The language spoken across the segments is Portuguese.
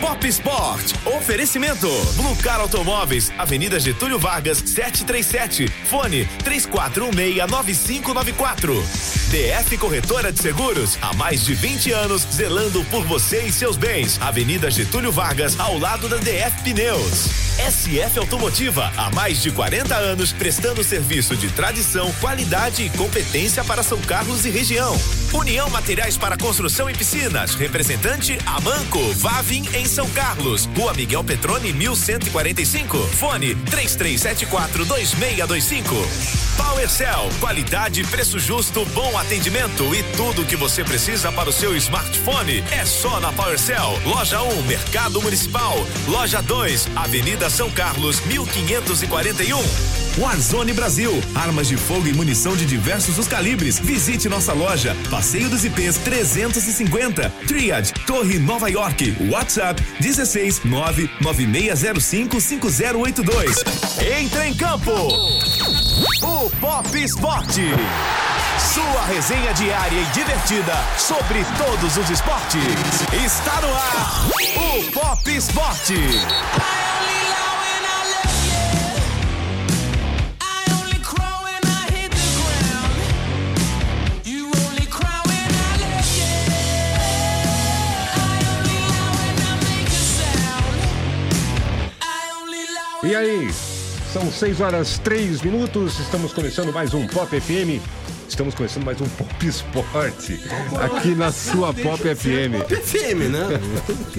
Pop Sport. Oferecimento. Blue Car Automóveis, Avenida Getúlio Vargas, 737. Fone 34169594. DF Corretora de Seguros, há mais de 20 anos, zelando por você e seus bens. Avenida Getúlio Vargas, ao lado da DF Pneus. SF Automotiva, há mais de 40 anos, prestando serviço de tradição, qualidade e competência para São Carlos e região. União Materiais para Construção e Piscinas, representante Amanco, Vavin em São Carlos, Rua Miguel Petrone 1145, fone 3374 2625. PowerCell, qualidade, preço justo, bom atendimento e tudo o que você precisa para o seu smartphone é só na PowerCell. Loja 1, Mercado Municipal. Loja 2, Avenida São Carlos, 1541. Warzone Brasil, armas de fogo e munição de diversos os calibres. Visite nossa loja, Passeio dos IPs 350, Triad, Torre Nova York, WhatsApp 16 99605 5082. Entra em campo. O Pop Esporte. Sua resenha diária e divertida sobre todos os esportes. Está no ar. O Pop Esporte. E aí? São 6 horas 3 minutos, estamos começando mais um Pop FM. Estamos começando mais um Pop Esporte aqui na sua Pop FM. FM, né?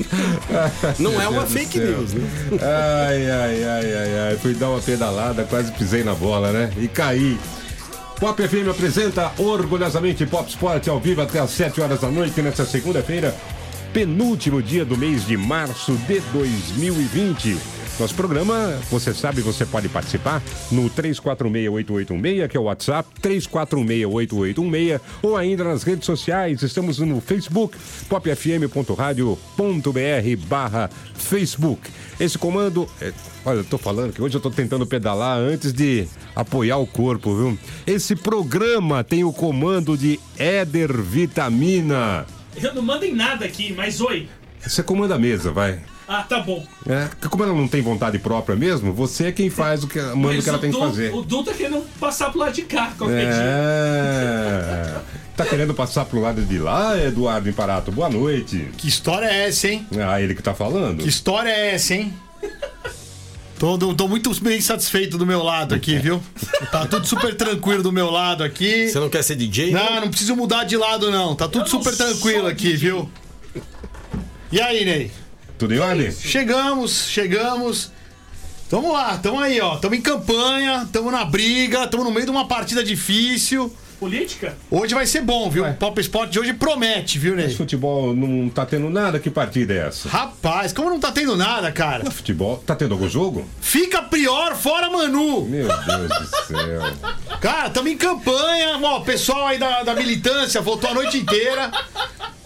Não é uma fake news, né? Ai, ai, ai, ai, ai. Fui dar uma pedalada, quase pisei na bola, né? E caí. Pop FM apresenta orgulhosamente Pop Sport ao vivo até às 7 horas da noite nesta segunda-feira, penúltimo dia do mês de março de 2020. Nosso programa, você sabe, você pode participar no 346886, que é o WhatsApp, 34688816, ou ainda nas redes sociais. Estamos no Facebook, popfm.radio.br barra Facebook. Esse comando, é, olha, eu tô falando que hoje eu tô tentando pedalar antes de apoiar o corpo, viu? Esse programa tem o comando de Éder Vitamina. Eu não mando em nada aqui, mas oi. Você comanda a mesa, vai. Ah, tá bom. É, porque como ela não tem vontade própria mesmo, você é quem faz o que manda o Mas que ela o tem que Du- fazer. O Du tá querendo passar pro lado de cá qualquer dia. É. Tá querendo passar pro lado de lá, Eduardo Imparato? Boa noite. Que história é essa, hein? Ah, ele que tá falando? Que história é essa, hein? Tô, tô- muito bem satisfeito do meu lado aqui, viu? Tá tudo super tranquilo do meu lado aqui. Você não quer ser DJ? Não, não preciso mudar de lado, não. Tá tudo super tranquilo aqui, DJ. viu? E aí, Ney? Tudo em ordem? Chegamos, chegamos. Tamo lá, tamo aí, ó. Tamo em campanha, tamo na briga, tamo no meio de uma partida difícil. Política? Hoje vai ser bom, viu? O Pop Sport de hoje promete, viu, Esse Ney? futebol não tá tendo nada? Que partida é essa? Rapaz, como não tá tendo nada, cara? Futebol, tá tendo algum jogo? Fica Prior fora Manu. Meu Deus do céu. Cara, tamo em campanha. Ó, o pessoal aí da, da militância voltou a noite inteira.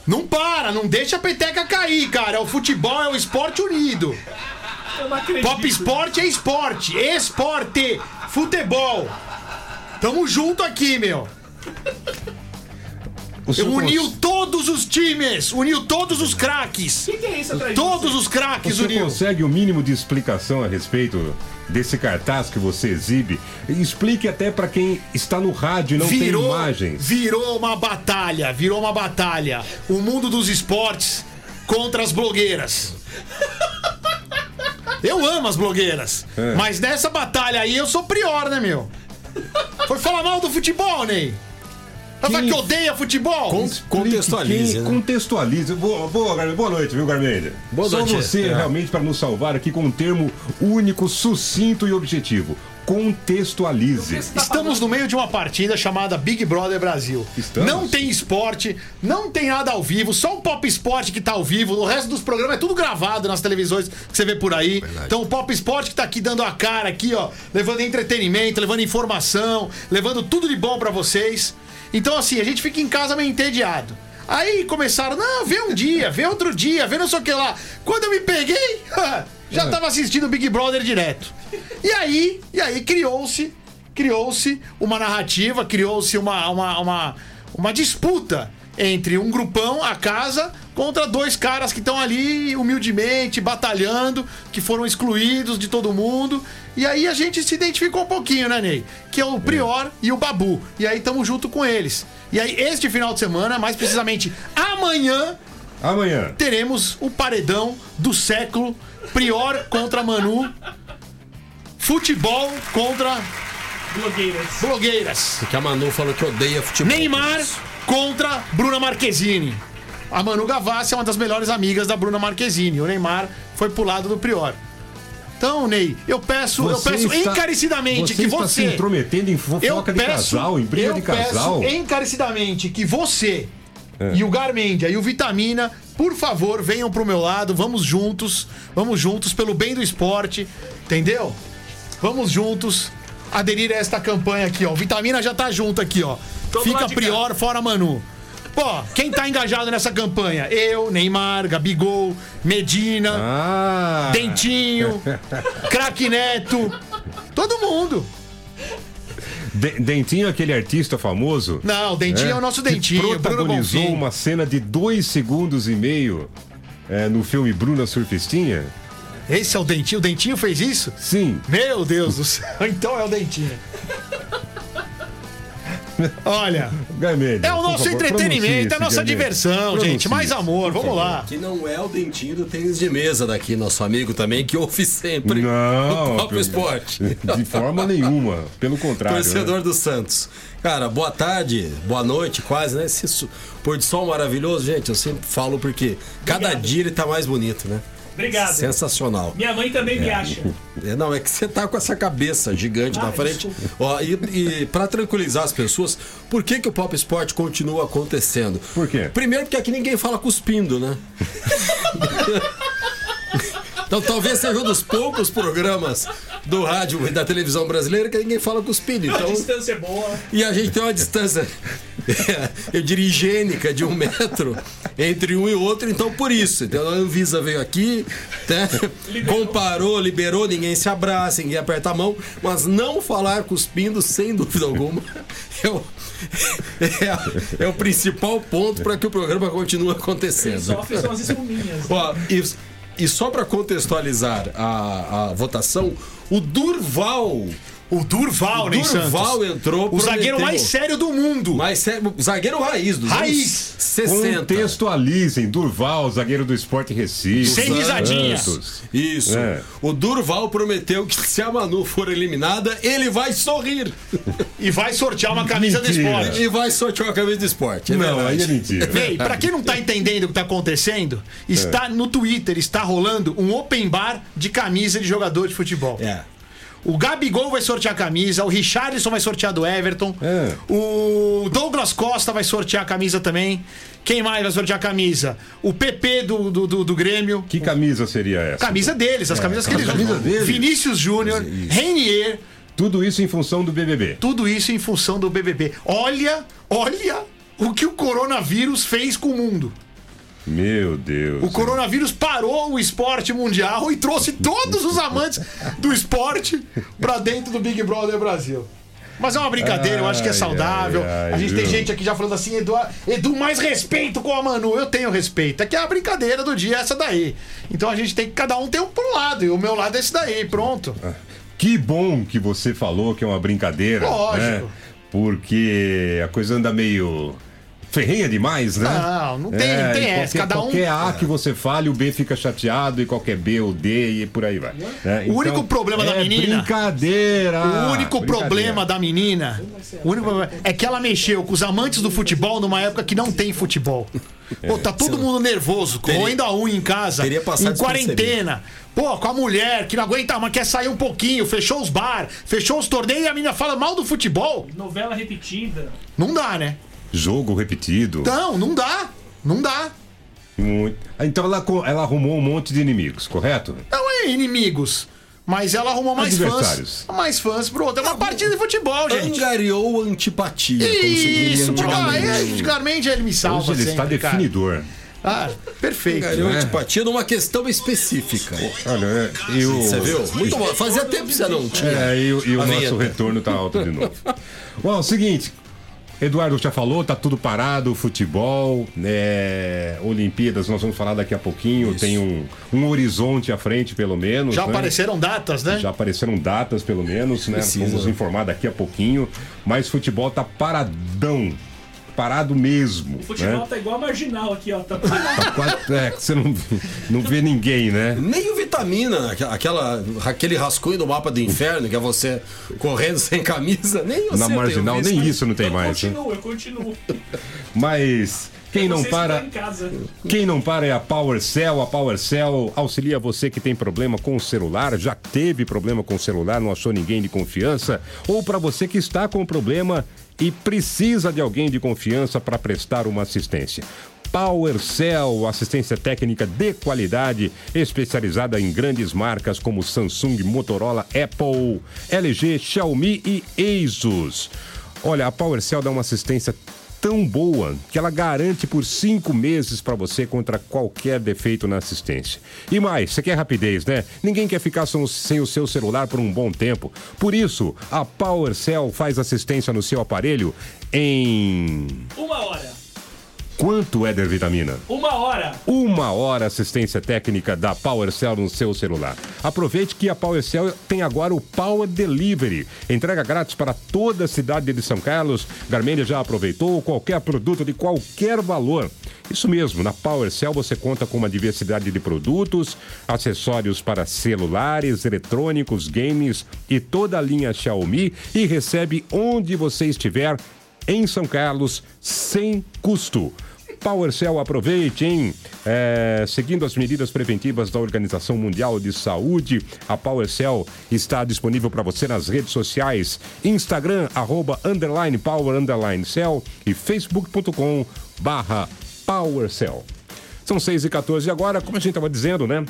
Não para, não deixa a peteca cair, cara. É o futebol, é o esporte unido. Eu não acredito. Pop Sport é esporte. Esporte. Futebol. Tamo junto aqui, meu. Uniu todos os times. Uniu todos os craques. O que, que é isso atrás Todos você? os craques uniu. consegue o mínimo de explicação a respeito desse cartaz que você exibe? Explique até pra quem está no rádio e não tem imagens. virou uma batalha, virou uma batalha. O mundo dos esportes contra as blogueiras. Eu amo as blogueiras, É. mas nessa batalha aí eu sou prior, né, meu? Foi falar mal do futebol, Ney. Ela Quem- que odeia futebol. Explique Contextualize, quem- né? Contextualize. Boa, boa, boa noite, viu, Garmendia? Boa Só noite. você É. realmente para nos salvar aqui com um termo único, sucinto e objetivo. Contextualize. Estamos no meio de uma partida chamada Big Brother Brasil. Estamos. Não tem esporte, não tem nada ao vivo, só o Pop Sport que tá ao vivo. O resto dos programas é tudo gravado nas televisões que você vê por aí. Então o Pop Sport que tá aqui dando a cara aqui, ó, levando entretenimento, levando informação, levando tudo de bom pra vocês. Então assim, a gente fica em casa meio entediado. Aí começaram, não, vê um dia, vê outro dia, vê não sei o que lá. Quando eu me peguei, já tava assistindo Big Brother direto. E aí, e aí criou-se, criou-se uma narrativa, criou-se uma, uma, uma, uma disputa entre um grupão, a casa, contra dois caras que estão ali humildemente, batalhando, que foram excluídos de todo mundo. E aí a gente se identificou um pouquinho, né, Ney? Que é o Prior e o Babu. E aí estamos junto com eles. E aí, este final de semana, mais precisamente amanhã, Amanhã. teremos o paredão do século. Prior contra Manu. Futebol contra Blogueiras. blogueiras. Porque a Manu falou que odeia futebol. Neymar contra Bruna Marquezine. A Manu Gavassi é uma das melhores amigas da Bruna Marquezine. O Neymar foi pro lado do Prior. Então, Ney, eu peço, eu Você peço está- encarecidamente você que está você. se intrometendo em eu fofoca de peço, casal, em briga eu de casal. peço encarecidamente que você É. e o Garmendia e o Vitamina, por favor, venham pro meu lado, vamos juntos, vamos juntos pelo bem do esporte, entendeu? Vamos juntos aderir a esta campanha aqui, ó. O Vitamina já tá junto aqui, ó. Todo Fica Prior fora Manu. Pô, quem tá engajado nessa campanha? Eu, Neymar, Gabigol, Medina, Ah! Dentinho, Craque Neto, todo mundo. De- Dentinho, aquele artista famoso. Não, o Dentinho é, o nosso que Dentinho, Bruno protagonizou uma cena de dois segundos e meio é, no filme Bruna Surfistinha. Esse é o Dentinho? O Dentinho fez isso? Sim. Meu Deus do céu. Então é o Dentinho. Olha, é o nosso favor, entretenimento, é a nossa diversão, Pronuncie gente. Mais amor, vamos favor. lá. Que não é o dentinho do tênis de mesa daqui, nosso amigo também, que ouve sempre Não, o pelo- Esporte. De forma nenhuma. Pelo contrário. Torcedor né? do Santos. Cara, boa tarde, boa noite, quase, né? Esse pôr de sol maravilhoso, gente, eu sempre falo porque cada Obrigado. dia ele tá mais bonito, né? Obrigado. Sensacional. Minha mãe também me acha. É, não, é que você tá com essa cabeça gigante Ah, na frente. desculpa. Ó, e, e para tranquilizar as pessoas, por que, que o Pop Sport continua acontecendo? Por quê? Primeiro porque aqui ninguém fala cuspindo, né? Então talvez seja um dos poucos programas do rádio e da televisão brasileira que ninguém fala cuspindo. A Então, distância é boa. e a gente tem uma distância, eu diria, higiênica de um metro entre um e outro, então por isso. Então a Anvisa veio aqui, né, comparou, liberou, ninguém se abraça, ninguém aperta a mão, mas não falar cuspindo, sem dúvida alguma, é o, é, é o principal ponto para que o programa continue acontecendo. Sofre são as espuminhas. Ó, e, e só para contextualizar a, a votação, o Durval. O Durval, né, Durval Santos? entrou, O zagueiro prometeu. mais sério do mundo. Mas sério, zagueiro raiz dos Raiz. anos 60. Contextualizem. Durval, zagueiro do Esporte Recife. Sem risadinha. Santos. Isso. É. O Durval prometeu que se a Manu for eliminada, ele vai sorrir. E vai sortear uma camisa do esporte. E vai sortear a camisa do esporte. É Não, verdade. aí é mentira. Ei, pra quem não tá entendendo o que tá acontecendo, está no Twitter, está rolando um open bar de camisa de jogador de futebol. É. O Gabigol vai sortear a camisa, o Richarlison vai sortear do Everton, É. o Douglas Costa vai sortear a camisa também. Quem mais vai sortear a camisa? O PP do, do, do, do Grêmio. Que camisa seria essa? Camisa deles, as camisas que eles camisa usam. deles. Vinícius Júnior, Reinier, Tudo isso em função do BBB. tudo isso em função do BBB. Olha, olha o que o coronavírus fez com o mundo. Meu Deus. O coronavírus parou o esporte mundial e trouxe todos os amantes do esporte pra dentro do Big Brother Brasil. Mas é uma brincadeira, eu acho que é Ai, saudável. ai, ai, a gente tem viu? gente aqui já falando assim, Edu, Edu, mais respeito com a Manu. Eu tenho respeito. É que a brincadeira do dia é essa daí. Então a gente tem que, cada um tem um um lado. E o meu lado é esse daí, pronto. Que bom que você falou que é uma brincadeira. Lógico. Né? Porque a coisa anda meio ferrenha demais, né? Não, não tem- não tem e essa, Qualquer, cada um- qualquer A que você fale, o B fica chateado, e qualquer B, o D, e por aí vai. né? O único problema da é menina- Brincadeira! O único brincadeira. problema da menina o único problema é que ela mexeu com os amantes do futebol numa época que não tem futebol. Pô, tá todo mundo nervoso, roendo a unha em casa, teria passado em quarentena. Pô, com a mulher que não aguenta, mas quer sair um pouquinho, fechou os bar, fechou os torneios e a menina fala mal do futebol. Novela repetida. Não dá, né? Jogo repetido. Não, não dá. Não dá. Muito. Então ela, ela arrumou um monte de inimigos, correto? Não é inimigos. Mas ela arrumou mais Adversários. fãs. Mais fãs pro outro. É uma partida de futebol, gente. Angariou antipatia, como Isso, pô, antigamente. é, ele me salva. Hoje ele está sempre, cara. definidor. Ah, perfeito. Angariou né? antipatia numa questão específica. Olha, é, e o... Você viu? Muito bom. Fazia tempo que você não tinha. É, e, o- e o A nosso vinheta. retorno tá alto de novo. Bom, é o seguinte. Eduardo já falou, tá tudo parado, futebol, né? Olimpíadas, nós vamos falar daqui a pouquinho. Isso. Tem um, um horizonte à frente, pelo menos. Já né? apareceram datas, né? Já apareceram datas, pelo menos, né? Precisa. Vamos informar daqui a pouquinho. Mas futebol tá paradão. Parado mesmo. O futebol né? tá igual a marginal aqui, ó. Tá Tá quase- é, que você não, não vê ninguém, né? Nem o vitamina, aquela, aquele rascunho do mapa do inferno, que é você correndo sem camisa, nem você Na marginal, eu nem isso. isso não tem eu mais. né? continuo, eu continuo. Mas quem não que para. Quem não para é a PowerCell. A PowerCell auxilia você que tem problema com o celular, já teve problema com o celular, não achou ninguém de confiança, ou para você que está com problema e precisa de alguém de confiança para prestar uma assistência. PowerCell, assistência técnica de qualidade, especializada em grandes marcas como Samsung, Motorola, Apple, LG, Xiaomi e Asus. Olha, a PowerCell dá uma assistência tão boa que ela garante por cinco meses para você contra qualquer defeito na assistência. E mais, você quer rapidez, né? Ninguém quer ficar sem o- seu celular por um bom tempo. Por isso, a PowerCell faz assistência no seu aparelho em Uma hora. Quanto, Éder Vitamina? Uma hora. Uma hora assistência técnica da PowerCell no seu celular. Aproveite que a PowerCell tem agora o Power Delivery. Entrega grátis para toda a cidade de São Carlos. Garmendia já aproveitou qualquer produto de qualquer valor. Isso mesmo, na PowerCell você conta com uma diversidade de produtos, acessórios para celulares, eletrônicos, games e toda a linha Xiaomi e recebe onde você estiver em São Carlos sem custo. PowerCell, aproveite, hein? É, seguindo as medidas preventivas da Organização Mundial de Saúde, a PowerCell está disponível para você nas redes sociais: Instagram, arroba, underline, power, underline, cell e facebook.com barra PowerCell. São 6 e 14 agora, como a gente estava dizendo, né?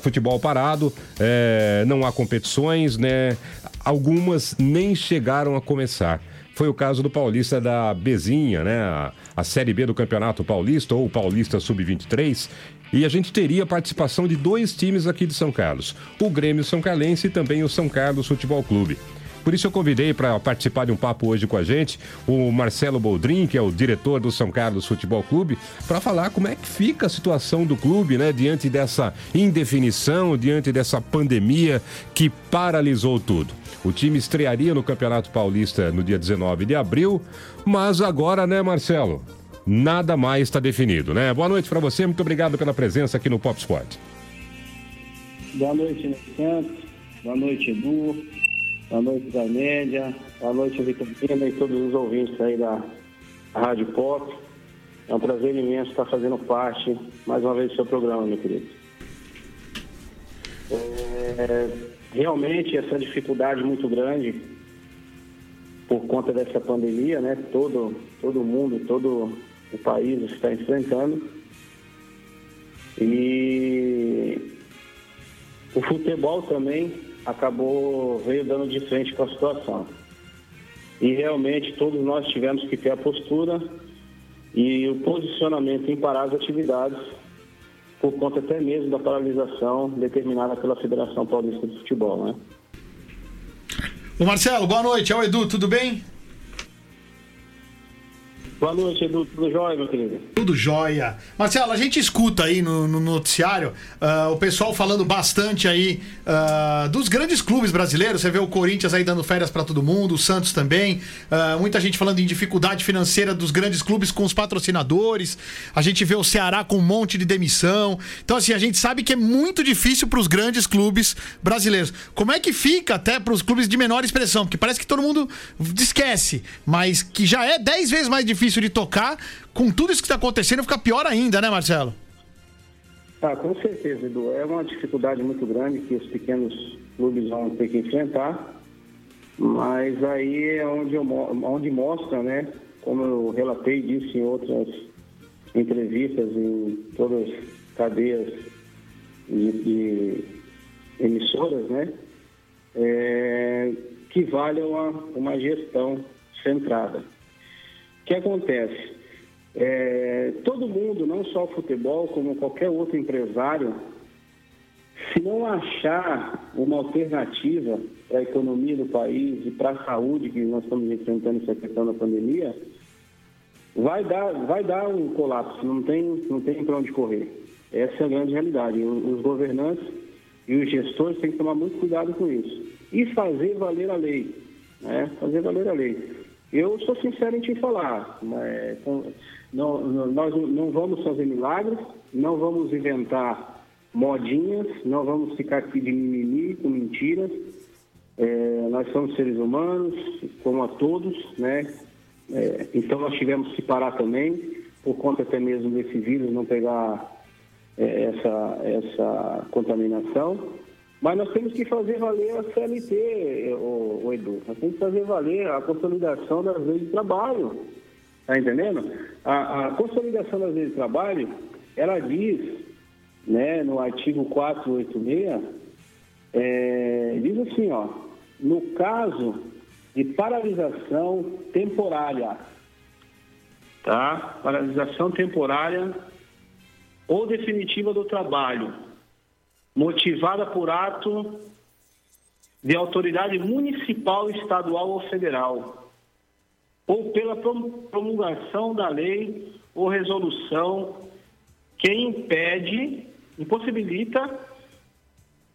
futebol parado, é, não há competições, né? Algumas nem chegaram a começar. Foi o caso do Paulista da Bezinha, né? A, a Série B do Campeonato Paulista, ou Paulista Sub-23. E a gente teria a participação de dois times aqui de São Carlos: o Grêmio São Carlense e também o São Carlos Futebol Clube. Por isso eu convidei para participar de um papo hoje com a gente o Marcelo Boldrin, que é o diretor do São Carlos Futebol Clube, para falar como é que fica a situação do clube, né, diante dessa indefinição, diante dessa pandemia que paralisou tudo. O time estrearia no Campeonato Paulista no dia 19 de abril, mas agora, né, Marcelo? Nada mais está definido, né? Boa noite para você, muito obrigado pela presença aqui no Pop Sport. Boa noite, Santos. Boa noite, Edu. Boa noite, da Média. Boa noite, Vitamina e todos os ouvintes aí da Rádio Pop. É um prazer imenso estar fazendo parte, mais uma vez, do seu programa, meu querido. É, realmente, essa dificuldade muito grande por conta dessa pandemia, né? Todo, todo mundo, todo o país está enfrentando. E o futebol também acabou, veio dando de frente com a situação. E realmente todos nós tivemos que ter a postura e o posicionamento em parar as atividades, por conta até mesmo da paralisação determinada pela Federação Paulista de Futebol, né? Ô Marcelo, boa noite. É o Edu, tudo bem? Boa noite, Edu. Tudo jóia, meu querido? Tudo jóia. Marcelo, a gente escuta aí no, no noticiário ah, o pessoal falando bastante aí ah, dos grandes clubes brasileiros. Você vê o Corinthians aí dando férias para todo mundo, o Santos também. Ah, muita gente falando em dificuldade financeira dos grandes clubes com os patrocinadores. A gente vê o Ceará com um monte de demissão. Então, assim, a gente sabe que é muito difícil para os grandes clubes brasileiros. Como é que fica até para os clubes de menor expressão? Porque parece que todo mundo esquece, mas que já é 10 vezes mais difícil de tocar, com tudo isso que está acontecendo, fica pior ainda, né, Marcelo? Ah, com certeza, Edu. É uma dificuldade muito grande que os pequenos clubes vão ter que enfrentar. Mas aí é onde, eu, onde mostra, né? Como eu relatei disse em outras entrevistas, em todas as cadeias de, de emissoras, né? É, que vale uma, uma gestão centrada. Que acontece? É, todo mundo, não só o futebol, como qualquer outro empresário, se não achar uma alternativa para a economia do país e para a saúde que nós estamos enfrentando essa questão da pandemia, vai dar, vai dar um colapso, não tem, não tem para onde correr. Essa é a grande realidade. Os governantes e os gestores têm que tomar muito cuidado com isso. E fazer valer a lei. Né? Fazer valer a lei. Eu sou sincero em te falar, né? não, nós não vamos fazer milagres, não vamos inventar modinhas, não vamos ficar aqui de mimimi com mentiras. É, nós somos seres humanos, como a todos, né? É, então nós tivemos que parar também, por conta até mesmo desse vírus não pegar é, essa, essa contaminação. Mas nós temos que fazer valer a CLT, o, o Edu. Nós temos que fazer valer a consolidação das leis de trabalho. Está entendendo? A, a, consolidação das leis de trabalho, ela diz, né, no artigo 486, é, diz assim, ó, no caso de paralisação temporária, tá? Paralisação temporária ou definitiva do trabalho, motivada por ato de autoridade municipal, estadual ou federal, ou pela promulgação da lei ou resolução que impede, impossibilita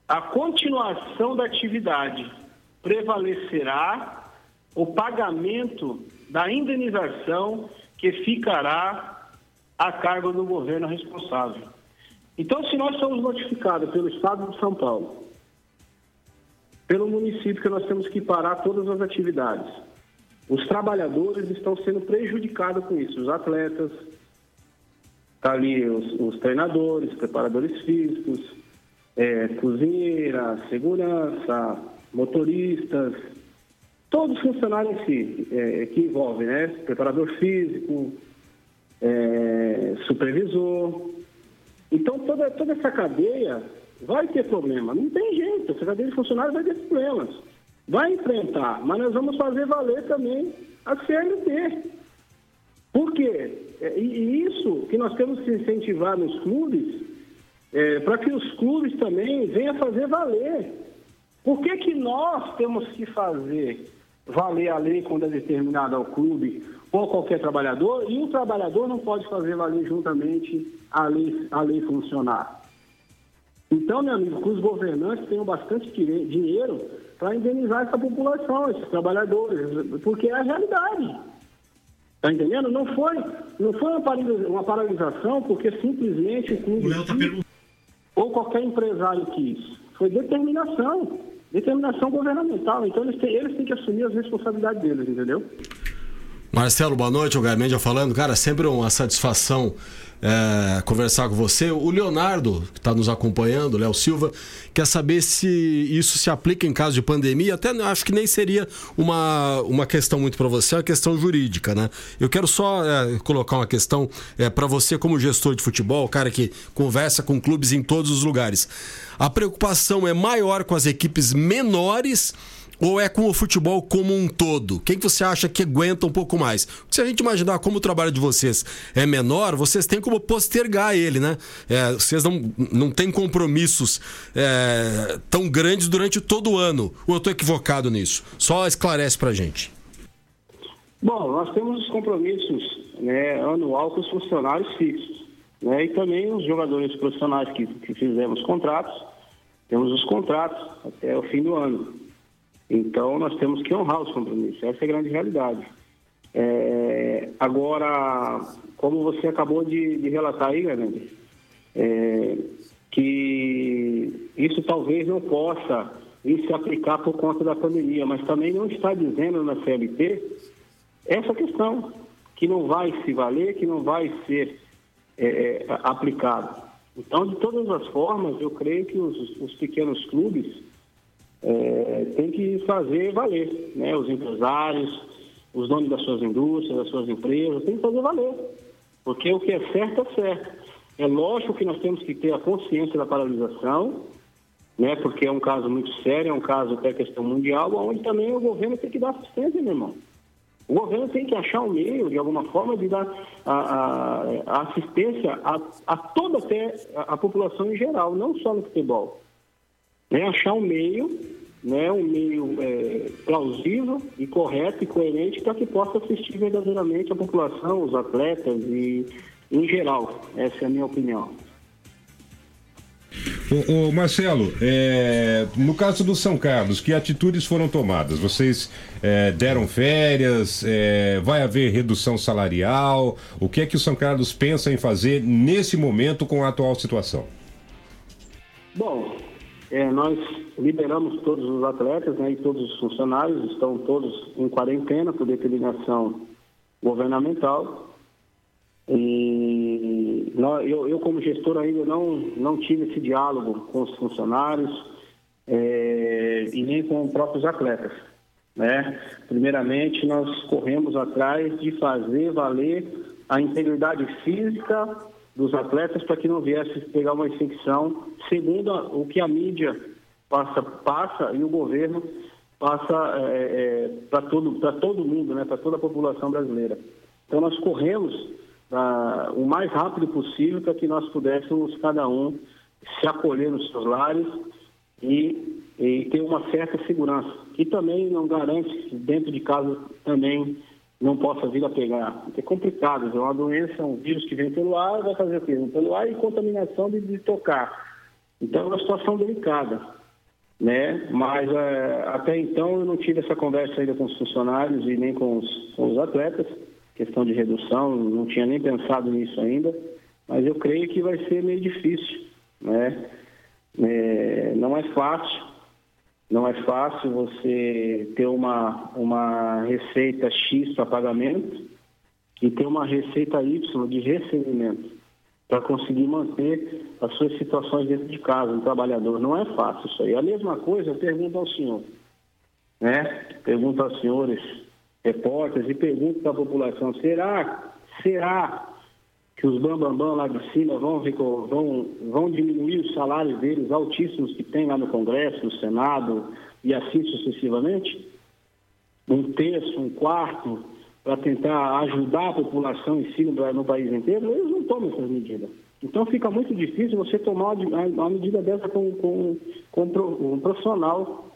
a continuação da atividade, prevalecerá o pagamento da indenização que ficará a cargo do governo responsável. Então, se nós somos notificados pelo Estado de São Paulo, pelo município que nós temos que parar todas as atividades, os trabalhadores estão sendo prejudicados com isso, os atletas, tá ali os, os treinadores, preparadores físicos, é, cozinheira, segurança, motoristas, todos os funcionários em si, é, que envolvem, né? Preparador físico, é, supervisor. Então, toda, toda essa cadeia vai ter problema. Não tem jeito, essa cadeia de funcionários vai ter problemas. Vai enfrentar, mas nós vamos fazer valer também a CLT. Por quê? É, e isso que nós temos que incentivar nos clubes, é, para que os clubes também venham fazer valer. Por que, que nós temos que fazer valer a lei quando é determinada ao clube ou qualquer trabalhador, e o trabalhador não pode fazer valer juntamente a lei, a lei funcionar. Então, meu amigo, que os governantes tenham bastante dinheiro para indenizar essa população, esses trabalhadores, porque é a realidade. Está entendendo? Não foi, não foi uma paralisação porque simplesmente o clube o tá ou qualquer empresário quis. Foi determinação, determinação governamental. Então eles têm, eles têm que assumir as responsabilidades deles, entendeu? Marcelo, boa noite. O Garmendia falando. Cara, sempre uma satisfação é, conversar com você. O Leonardo, que está nos acompanhando, Léo Silva, quer saber se isso se aplica em caso de pandemia. Até acho que nem seria uma, uma questão muito para você, é uma questão jurídica, né? Eu quero só é, colocar uma questão é, para você, como gestor de futebol, cara que conversa com clubes em todos os lugares. A preocupação é maior com as equipes menores ou é com o futebol como um todo? Quem que você acha que aguenta um pouco mais? Se a gente imaginar como o trabalho de vocês é menor, vocês têm como postergar ele, né? É, vocês não, não têm compromissos é, tão grandes durante todo o ano. Ou eu estou equivocado nisso? Só esclarece pra gente. Bom, nós temos os compromissos né, anual com os funcionários fixos. Né, e também os jogadores profissionais que, que fizemos contratos, temos os contratos até o fim do ano. Então, nós temos que honrar os compromissos. Essa é a grande realidade. É, agora, como você acabou de, de relatar aí, Grande, é, que isso talvez não possa se aplicar por conta da pandemia, mas também não está dizendo na CLT essa questão, que não vai se valer, que não vai ser é, é aplicado. Então, de todas as formas, eu creio que os, os pequenos clubes é, tem que fazer valer, né? Os empresários, os donos das suas indústrias, das suas empresas, tem que fazer valer. Porque o que é certo é certo. É lógico que nós temos que ter a consciência da paralisação, né? Porque é um caso muito sério, é um caso até questão mundial, onde também o governo tem que dar assistência, meu irmão. O governo tem que achar um meio, de alguma forma, de dar a, a, a assistência a, a, toda até a população em geral, não só no futebol. É achar um meio, né, um meio é, plausível e correto e coerente para que possa assistir verdadeiramente a população, os atletas e em geral. Essa é a minha opinião. Ô, ô, Marcelo, é, no caso do São Carlos, que atitudes foram tomadas? Vocês é, deram férias? É, vai haver redução salarial? O que é que o São Carlos pensa em fazer nesse momento com a atual situação? Bom, é, nós liberamos todos os atletas né, e todos os funcionários, estão todos em quarentena por determinação governamental. E nós, eu, eu, como gestor, ainda não, não tive esse diálogo com os funcionários é, e nem com os próprios atletas. Né? Primeiramente, nós corremos atrás de fazer valer a integridade física dos atletas para que não viesse pegar uma infecção, segundo o que a mídia passa, passa e o governo passa é, é, para todo, todo mundo, né? para toda a população brasileira. Então, nós corremos ah, o mais rápido possível para que nós pudéssemos, cada um, se acolher nos seus lares e, e ter uma certa segurança. E também não garante dentro de casa também não possa vir a pegar. É complicado, é uma doença, um vírus que vem pelo ar, vai fazer o quê? Pelo ar e contaminação de, de tocar. Então é uma situação delicada. Né? Mas é, até então eu não tive essa conversa ainda com os funcionários e nem com os, com os atletas questão de redução, não tinha nem pensado nisso ainda, mas eu creio que vai ser meio difícil, né? É, não é fácil, não é fácil você ter uma, uma receita X para pagamento e ter uma receita Y de recebimento para conseguir manter as suas situações dentro de casa, um trabalhador. Não é fácil isso aí. A mesma coisa eu pergunto ao senhor, né? Pergunto aos senhores repórteres e pergunto para a população, será, será que os bambambam bam, bam lá de cima vão, vão, vão diminuir os salários deles altíssimos que tem lá no Congresso, no Senado e assim sucessivamente? Um terço, um quarto, para tentar ajudar a população em si no, no país inteiro? Eles não tomam essas medidas. Então fica muito difícil você tomar uma medida dessa com, com, com um profissional.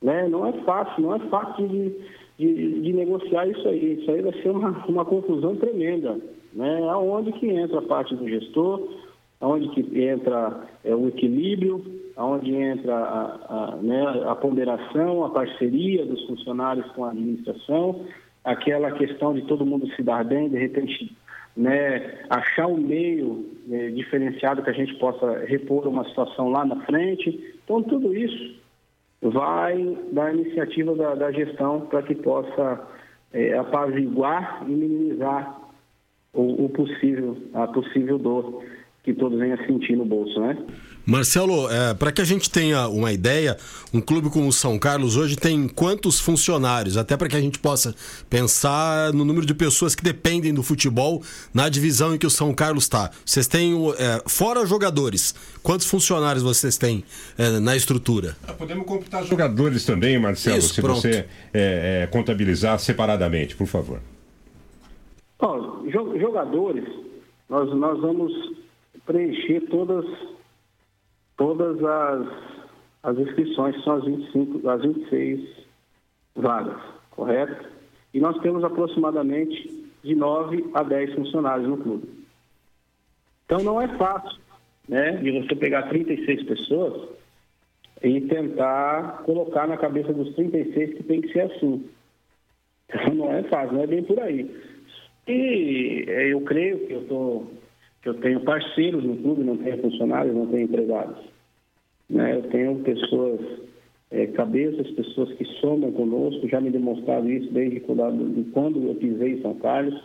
Né? Não é fácil, não é fácil de de, de, negociar isso aí. Isso aí vai ser uma, uma confusão tremenda. Né? Aonde que entra a parte do gestor, aonde que entra é, o equilíbrio, aonde entra a, a, né, a ponderação, a parceria dos funcionários com a administração, aquela questão de todo mundo se dar bem, de repente né, achar um meio né, diferenciado que a gente possa repor uma situação lá na frente. Então, tudo isso vai dar iniciativa da, da gestão para que possa é, apaziguar e minimizar o, o, possível, a possível dor que todos venham sentir no bolso, né? Marcelo, é, para que a gente tenha uma ideia, um clube como o São Carlos hoje tem quantos funcionários? Até para que a gente possa pensar no número de pessoas que dependem do futebol na divisão em que o São Carlos está. Vocês têm, é, fora jogadores, quantos funcionários vocês têm é, na estrutura? Ah, podemos computar jogadores também, Marcelo, Isso, se pronto. você é, é, contabilizar separadamente, por favor. Jogadores, nós, nós vamos preencher todas todas as, as inscrições, são as 25, as 26 vagas, correto? E nós temos aproximadamente de 9 a 10 funcionários no clube. Então não é fácil, né, de você pegar 36 pessoas e tentar colocar na cabeça dos 36 que tem que ser assim. Então não é fácil, não é bem por aí. E é, eu creio que eu estou eu tenho parceiros no clube, não tenho funcionários, não tenho empregados. Né? Eu tenho pessoas, é, cabeças, pessoas que somam conosco, já me demonstraram isso desde quando eu pisei em São Carlos.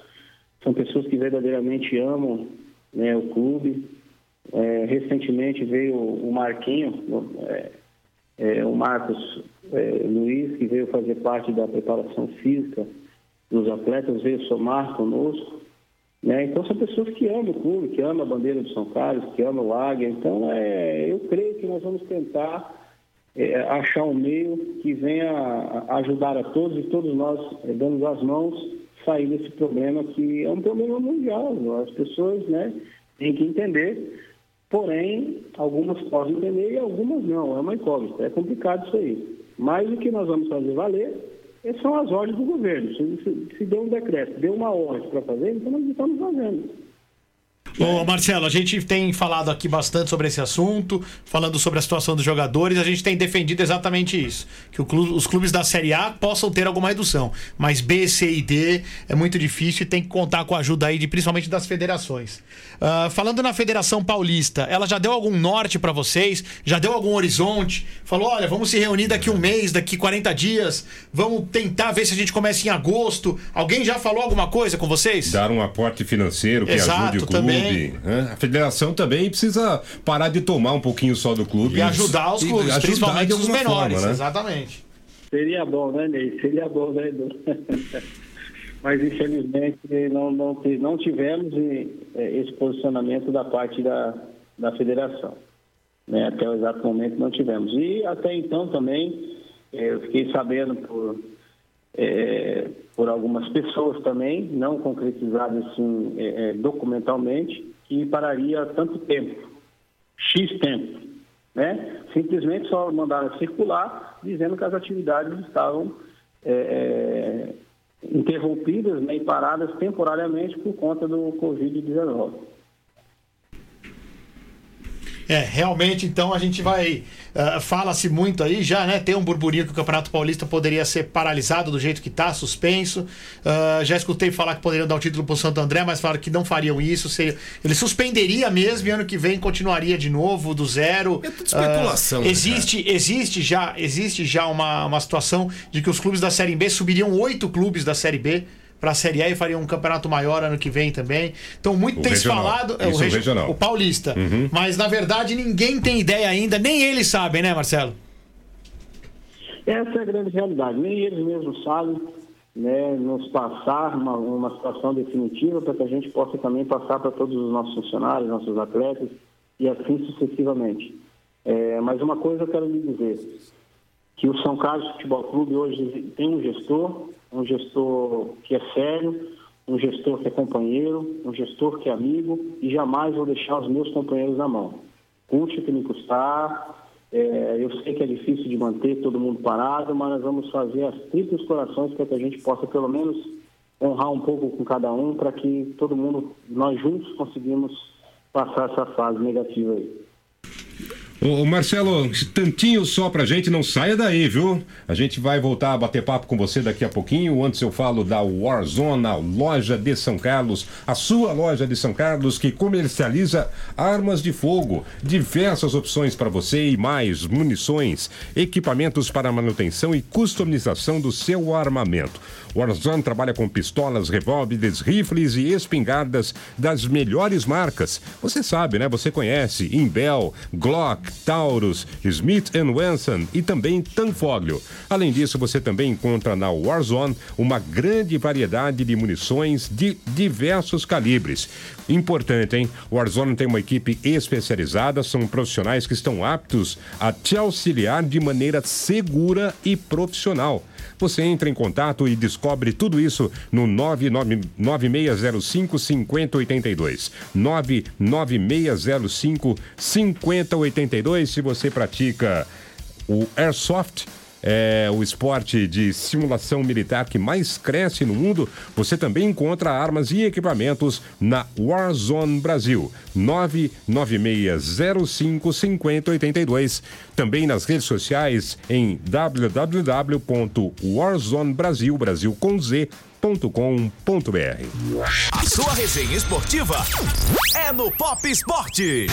São pessoas que verdadeiramente amam né, o clube. É, recentemente veio o Marquinho, é, é, o Marcos é, Luiz, que veio fazer parte da preparação física dos atletas, veio somar conosco. Né? Então são pessoas que amam o clube, que amam a bandeira de São Carlos, que amam o Águia. Então é, eu creio que nós vamos tentar é, achar um meio que venha ajudar a todos e todos nós é, dando as mãos sair desse problema que é um problema mundial. As pessoas né, têm que entender Porém, algumas podem entender e algumas não. É uma incógnita. É complicado isso aí. Mas o que nós vamos fazer valer é- são as ordens do governo. Se, se, se deu um decreto, deu uma ordem para fazer, então nós estamos fazendo. Ô Marcelo, a gente tem falado aqui bastante sobre esse assunto, falando sobre a situação dos jogadores, a gente tem defendido exatamente isso, que clube- os clubes da Série A possam ter alguma redução, mas B, C e D é muito difícil e tem que contar com a ajuda aí de principalmente das federações. Ah, falando na Federação Paulista, ela já deu algum norte pra vocês? Já deu algum horizonte? Falou, olha, vamos se reunir daqui um mês, daqui 40 dias, vamos tentar ver se a gente começa em agosto. Alguém já falou alguma coisa com vocês? Dar um aporte financeiro que Exato, ajude o clube. também. Né? A federação também precisa parar de tomar um pouquinho só do clube. E ajudar os clubes, ajudar principalmente de os menores. forma, né? Exatamente. Seria bom, né, Ney? Seria bom, né, Edu? Mas, infelizmente, não, não, não tivemos eh, esse posicionamento da parte da, da federação. Né? Até o exato momento não tivemos. E até então também, eh, eu fiquei sabendo por, eh, por algumas pessoas também, não concretizadas assim, eh, eh, documentalmente, que pararia tanto tempo, X tempo. Né? Simplesmente só mandaram circular dizendo que as atividades estavam eh, eh, interrompidas né, e paradas temporariamente por conta do Covid-19. É, realmente, então a gente vai. ah, Fala-se muito aí já, né? Tem um burburinho que o Campeonato Paulista poderia ser paralisado do jeito que tá, suspenso. Ah, já escutei falar que poderiam dar o título pro Santo André, mas falaram que não fariam isso. Seria, ele suspenderia mesmo e ano que vem continuaria de novo, do zero. É tudo especulação, né, existe, existe já, existe já uma, uma situação de que os clubes da Série B subiriam oito clubes da Série B. Para a Série A e fariam um campeonato maior ano que vem também. Então, muito O tem se falado. é, o regi- regional. o Paulista. Mas na verdade ninguém tem ideia ainda, nem eles sabem, né, Marcelo? Essa é a grande realidade. Nem eles mesmos sabem né, nos passar uma, uma situação definitiva para que a gente possa também passar para todos os nossos funcionários, nossos atletas e assim sucessivamente. É, mas uma coisa eu quero lhe dizer, que o São Carlos Futebol Clube hoje tem um gestor, um gestor que é sério, um gestor que é companheiro, um gestor que é amigo e jamais vou deixar os meus companheiros na mão. Custe o que me custar, é, eu sei que é difícil de manter todo mundo parado, mas nós vamos fazer as tripas corações para que a gente possa pelo menos honrar um pouco com cada um para que todo mundo, nós juntos conseguimos passar essa fase negativa aí. Ô, Marcelo, tantinho só pra gente, não saia daí, viu? A gente vai voltar a bater papo com você daqui a pouquinho. Antes eu falo da Warzone, a loja de São Carlos, a sua loja de São Carlos que comercializa armas de fogo, diversas opções para você e mais munições, equipamentos para manutenção e customização do seu armamento. Warzone trabalha com pistolas, revólveres, rifles e espingardas das melhores marcas. Você sabe, né? Você conhece Imbel, Glock, Taurus, Smith Wesson e também Tanfoglio. Além disso, você também encontra na Warzone uma grande variedade de munições de diversos calibres. Importante, hein? Warzone tem uma equipe especializada, são profissionais que estão aptos a te auxiliar de maneira segura e profissional. Você entra em contato e descobre tudo isso no 99605 5082. 99605 5082. Se você pratica o Airsoft, é o esporte de simulação militar que mais cresce no mundo, você também encontra armas e equipamentos na Warzone Brasil. 99605 5082. Também nas redes sociais em www.warzonebrasil, Brasil com Z.com.br. A sua resenha esportiva é no Pop Esporte.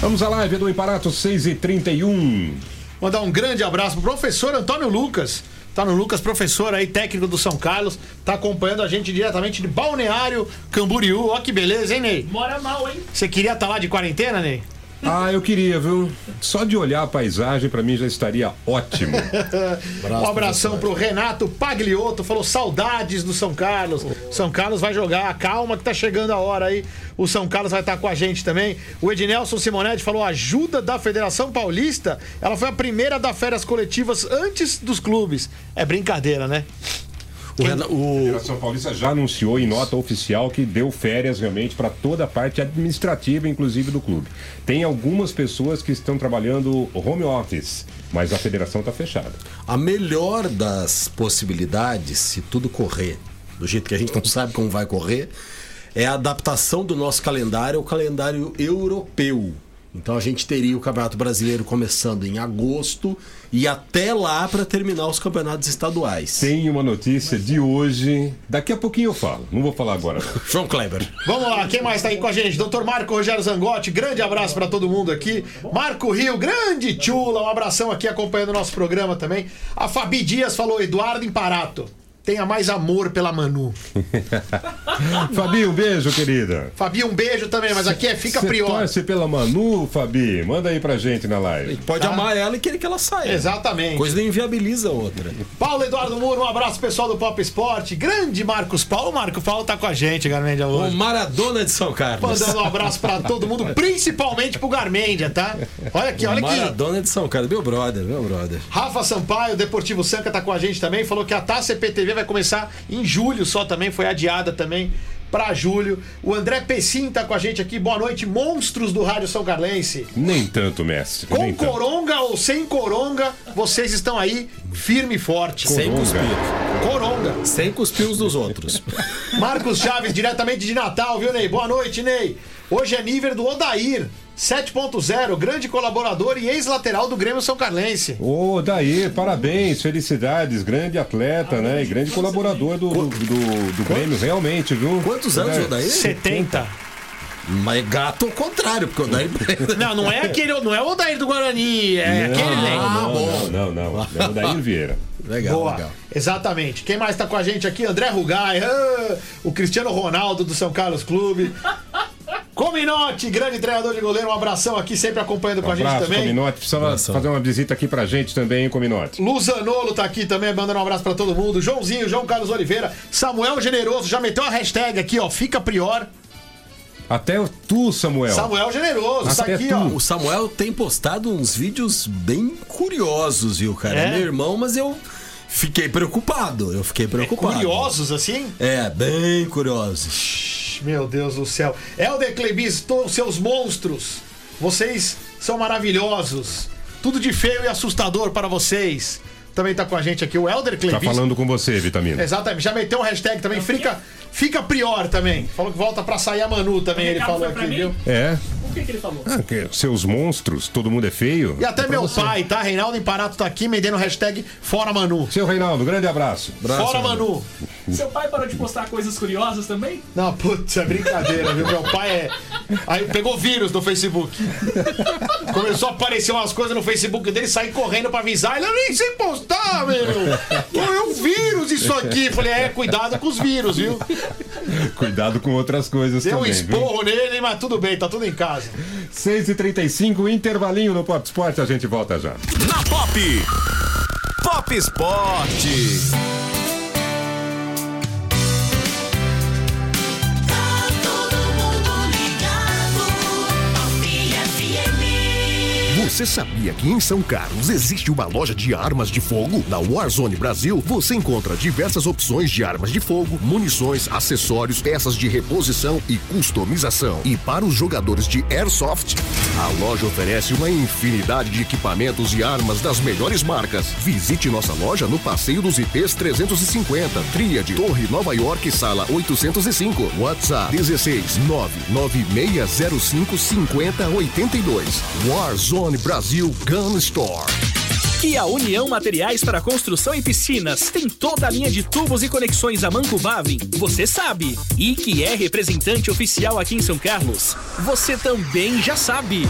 Vamos à live do Imparato 6 e 31 Mandar um grande abraço pro professor Antônio Lucas. Tá no Lucas, professor aí, técnico do São Carlos, tá acompanhando a gente diretamente de Balneário Camboriú. Ó que beleza, hein, Ney? Mora mal, hein? Você queria estar lá de quarentena, Ney? Ah, eu queria, viu? Só de olhar a paisagem, pra mim já estaria ótimo. um abração pro Renato Pagliotto, falou saudades do São Carlos. São Carlos vai jogar, calma que tá chegando a hora aí. O São Carlos vai estar com a gente também. O Ednelson Simonetti falou ajuda da Federação Paulista. Ela foi a primeira a dar férias coletivas antes dos clubes. É brincadeira, né? O, A o- Federação Paulista já anunciou em nota oficial que deu férias realmente para toda a parte administrativa, inclusive do clube. Tem algumas pessoas que estão trabalhando home office, mas a federação está fechada. a melhor das possibilidades, se tudo correr do jeito que a gente não sabe como vai correr, é a adaptação do nosso calendário ao calendário europeu. Então a gente teria o Campeonato Brasileiro começando em agosto e até lá para terminar os campeonatos estaduais. Tem uma notícia de hoje, daqui a pouquinho eu falo, não vou falar agora. não. João Kleber. Vamos lá, quem mais tá aí com a gente? Doutor Marco Rogério Zangotti, grande abraço pra todo mundo aqui. Marco Rio, grande chula, um abração aqui acompanhando o nosso programa também. A Fabi Dias falou, Eduardo Imparato, tenha mais amor pela Manu. Fabi, um beijo, querida. Fabi, um beijo também, mas aqui é fica Você prior. torce pela Manu, Fabi? Manda aí pra gente na live. Pode Tá. amar ela e querer que ela saia. Exatamente. Coisa não inviabiliza a outra. Paulo Eduardo Muro, um abraço pessoal do Pop Esporte. Grande Marcos Paulo. O Marco Paulo tá com a gente, Garmendia, O hoje. Maradona de São Carlos. Mandando um abraço pra todo mundo, principalmente pro Garmendia, tá? Olha aqui, olha aqui. Maradona de São Carlos. Meu brother, meu brother. Rafa Sampaio, Deportivo Sanca, tá com a gente também. Falou que a Taça EPTV vai começar em julho só também, foi adiada também pra julho. O André Pessim tá com a gente aqui. Boa noite, monstros do Rádio São Carlense. Nem tanto, mestre. Com nem tanto. coronga ou sem coronga, vocês estão aí firme e forte. Sem Coronga. cuspir. Coronga. Sem cuspir os dos outros. Marcos Chaves, diretamente de Natal, viu, Ney? Boa noite, Ney. Hoje é nível do Odair, 7.0, grande colaborador e ex-lateral do Grêmio São Carlense. Ô, Daí, parabéns, felicidades, grande atleta, né? E grande colaborador do, do, do, do Grêmio, realmente, viu? Quantos anos, É, Odair? 70. Mas gato ao contrário, porque o Odair... Não, não é aquele, não é o Odair do Guarani, é aquele, Ney. Não, Ah, não, bom. não, não, não. É o Daí Vieira. legal, Boa, legal. exatamente. Quem mais tá com a gente aqui? André Rugai, ah, o Cristiano Ronaldo do São Carlos Clube. Cominote, grande treinador de goleiro, um abração aqui, sempre acompanhando com a gente abraço, também. Cominote. Precisava Abração. fazer uma visita aqui pra gente também, hein, Cominote. Luzanolo tá aqui também, mandando um abraço pra todo mundo. Joãozinho, João Carlos Oliveira, Samuel Generoso, já meteu a hashtag aqui, ó, fica prior. Até tu, Samuel. Samuel Generoso, isso Até aqui, tu. ó. O Samuel tem postado uns vídeos bem curiosos, viu, cara? É? Meu irmão, mas eu fiquei preocupado. Eu fiquei preocupado. Curiosos, assim? É, bem curiosos. Meu Deus do céu. Helder Clebis, todos seus monstros. Vocês são maravilhosos. Tudo de feio e assustador para vocês. Também tá com a gente aqui o Helder Tá Clebis. falando com você, Vitamina. Exatamente, já meteu um hashtag também, fica, fica prior também. Falou que volta pra sair a Manu também, ele falou foi aqui, mim? viu? É. O que, que ele falou? Ah, que seus monstros, todo mundo é feio. E até É meu você. pai, tá? Reinaldo Imparato tá aqui, metendo o hashtag Fora Manu. Seu Reinaldo, grande abraço. Fora Manu. Seu pai parou de postar coisas curiosas também? Não, putz, é brincadeira, viu? Meu pai é. Aí pegou vírus no Facebook. Começou a aparecer umas coisas no Facebook dele, saí correndo pra avisar. Ele, eu nem sei postar, meu. É um vírus isso aqui. Falei, é, cuidado com os vírus, viu? Cuidado com outras coisas Deu um também, viu? esporro nele, mas tudo bem, tá tudo em casa. 6h35, intervalinho no Pop Sport, a gente volta já. Na Pop. Pop Esporte. Você sabia que em São Carlos existe uma loja de armas de fogo? Na Warzone Brasil, você encontra diversas opções de armas de fogo, munições, acessórios, peças de reposição e customização. E para os jogadores de Airsoft, a loja oferece uma infinidade de equipamentos e armas das melhores marcas. Visite nossa loja no Passeio dos IPs 350, Tríade, Torre Nova York, sala 805. WhatsApp 16 99605 5082. Warzone Brasil Gun Store. Que a União Materiais para Construção e Piscinas tem toda a linha de tubos e conexões a Vavin, você sabe. E que é representante oficial aqui em São Carlos, você também já sabe.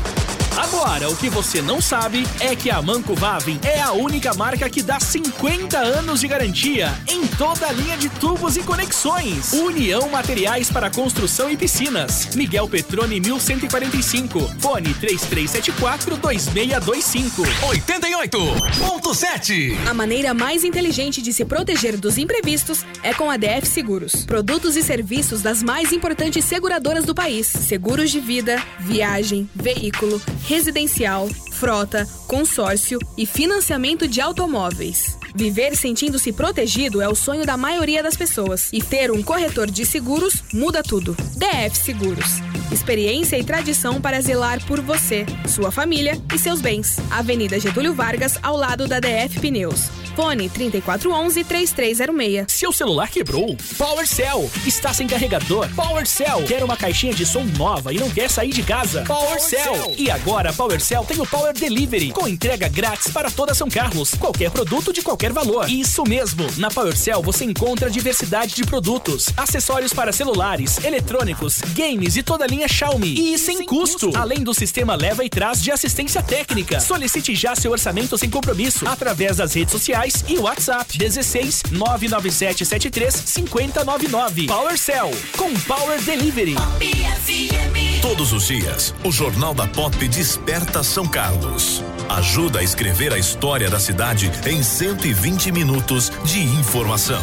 Agora, o que você não sabe é que a Manco Vavin é a única marca que dá 50 anos de garantia em toda a linha de tubos e conexões. União Materiais para Construção e Piscinas. Miguel Petrone 1145. Fone 3374 2625. 88.7. A maneira mais inteligente de se proteger dos imprevistos é com a DF Seguros. Produtos e serviços das mais importantes seguradoras do país: seguros de vida, viagem, veículo, residencial, frota, consórcio e financiamento de automóveis. Viver sentindo-se protegido é o sonho da maioria das pessoas. E ter um corretor de seguros muda tudo. DF Seguros. Experiência e tradição para zelar por você, sua família e seus bens. Avenida Getúlio Vargas, ao lado da DF Pneus. Fone 3411-3306. Seu celular quebrou? PowerCell. Está sem carregador? PowerCell. Quer uma caixinha de som nova e não quer sair de casa? PowerCell. E agora a PowerCell tem o Power Delivery, com entrega grátis para toda São Carlos. Qualquer produto de qualquer valor. Isso mesmo. Na PowerCell você encontra diversidade de produtos, acessórios para celulares, eletrônicos, games e toda a linha Xiaomi. E sem, custo. Além do sistema leva e traz de assistência técnica. Solicite já seu orçamento sem compromisso através das redes sociais e WhatsApp 16 997 73 5099. PowerCell com Power Delivery. Todos os dias, o Jornal da Pop desperta São Carlos. Ajuda a escrever a história da cidade em 120 minutos de informação.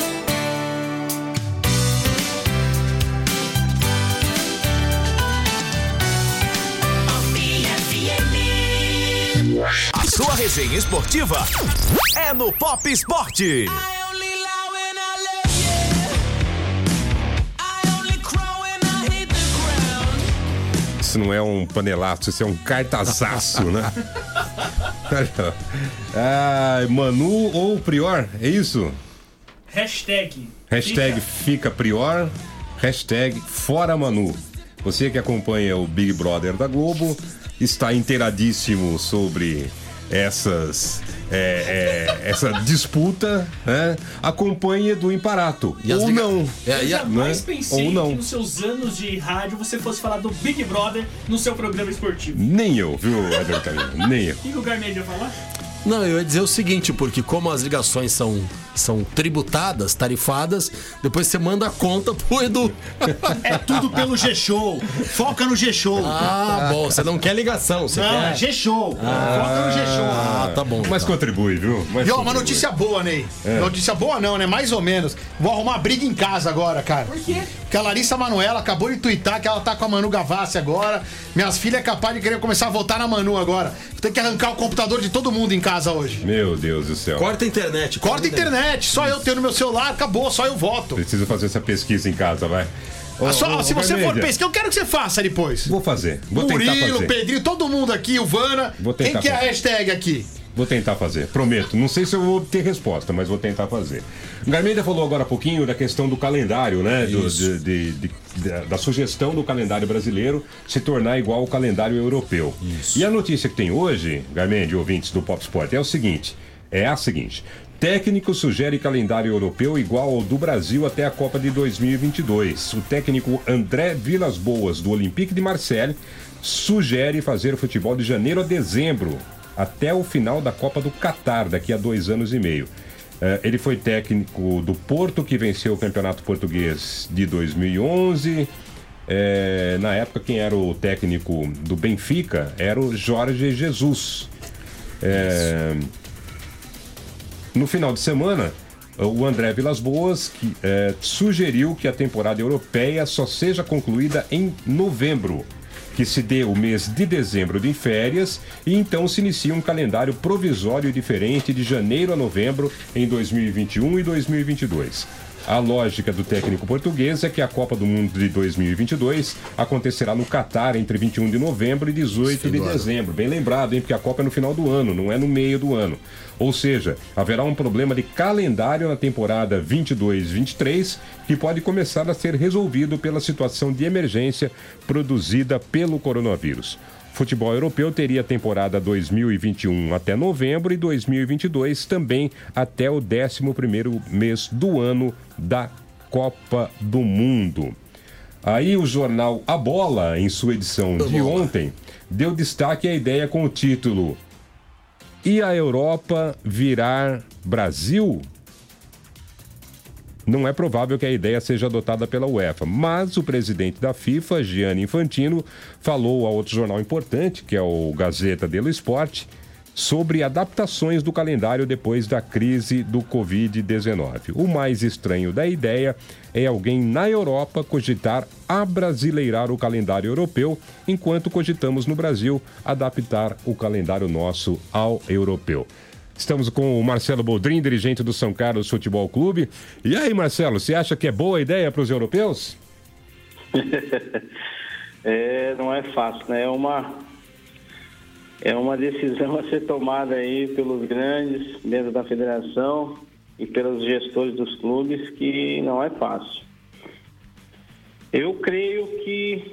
Resenha esportiva é no Pop Esporte. Isso não é um panelaço, isso é um cartazaço, né? ah, Manu ou Prior, é isso? Hashtag. Hashtag fica Prior, hashtag fora Manu. Você que acompanha o Big Brother da Globo está inteiradíssimo sobre essas é, é, essa disputa, né? Acompanhe do Imparato. E ou liga- não. É, Eu a- jamais né? pensei Ou não. que nos seus anos de rádio você fosse falar do Big Brother no seu programa esportivo. Nem eu, viu, Camilo? Nem eu. O que o ia falar? Não, eu ia dizer o seguinte, porque como as ligações são, são tributadas, tarifadas, depois você manda a conta pro Edu. É tudo pelo G-Show. Foca no G-Show. Ah, bom, você não quer ligação, você Não, é quer. G-Show. Foca no G-Show. Ah, tá bom. Mas contribui, viu? Mas E ó, uma notícia boa, Ney. É. Notícia boa não, né? Mais ou menos. Vou arrumar briga em casa agora, cara. Por quê? Que a Larissa Manoela acabou de twittar que ela tá com a Manu Gavassi agora. Minhas filhas é capaz de querer começar a votar na Manu agora. Ter que arrancar o computador de todo mundo em casa hoje. Meu Deus do céu. Corta a internet. Corta a internet, só eu tenho no meu celular, acabou, só eu voto. Preciso fazer essa pesquisa em casa, vai. Ô, Ah, só- ô, se ô, você for pesquisar, eu quero que você faça depois. Vou fazer. Vou tentar Murilo, fazer. Pedrinho, todo mundo aqui, o Vana. Vou Quem tentar que é a hashtag aqui? Vou tentar fazer, prometo. Não sei se eu vou obter resposta, mas vou tentar fazer. O Garmendia falou agora há pouquinho da questão do calendário, né? Do- de- de- de- da, sugestão do calendário brasileiro se tornar igual ao calendário europeu. E a notícia que tem hoje, Garmendia, ouvintes do Pop Sport, é o seguinte: é a seguinte. Técnico sugere calendário europeu igual ao do Brasil até a Copa de 2022. O técnico André Vilas Boas, do Olympique de Marseille, sugere fazer o futebol de janeiro a dezembro, até o final da Copa do Catar, daqui a dois anos e meio. Eh, ele foi técnico do Porto, que venceu o Campeonato Português de 2011. Eh, na época, quem era o técnico do Benfica era o Jorge Jesus. Eh, no final de semana, o André Vilas Boas que, eh, sugeriu que a temporada europeia só seja concluída em novembro, que se dê o mês de dezembro de férias e então se inicia um calendário provisório diferente de janeiro a novembro em 2021 e 2022. A lógica do técnico português é que a Copa do Mundo de 2022 acontecerá no Catar entre 21 de novembro e 18 de dezembro. Bem lembrado, hein? Porque a Copa é no final do ano, não é no meio do ano. Ou seja, haverá um problema de calendário na temporada 22-23 que pode começar a ser resolvido pela situação de emergência produzida pelo coronavírus. futebol europeu teria temporada 2021 até novembro e 2022 também até o 11º mês do ano da Copa do Mundo. Aí o jornal A Bola, em sua edição de ontem, deu destaque à ideia com o título E a Europa virar Brasil? Não é provável que a ideia seja adotada pela UEFA, mas o presidente da FIFA, Gianni Infantino, falou a outro jornal importante, que é o Gazeta dello Sport, sobre adaptações do calendário depois da crise do Covid-19. O mais estranho da ideia é alguém na Europa cogitar abrasileirar o calendário europeu, enquanto cogitamos no Brasil adaptar o calendário nosso ao europeu. Estamos com o Marcelo Boldrin, dirigente do São Carlos Futebol Clube. E aí, Marcelo, você acha que é boa ideia para os europeus? É, não é fácil, né? É uma, é uma decisão a ser tomada aí pelos grandes dentro da federação e pelos gestores dos clubes que não é fácil. Eu creio que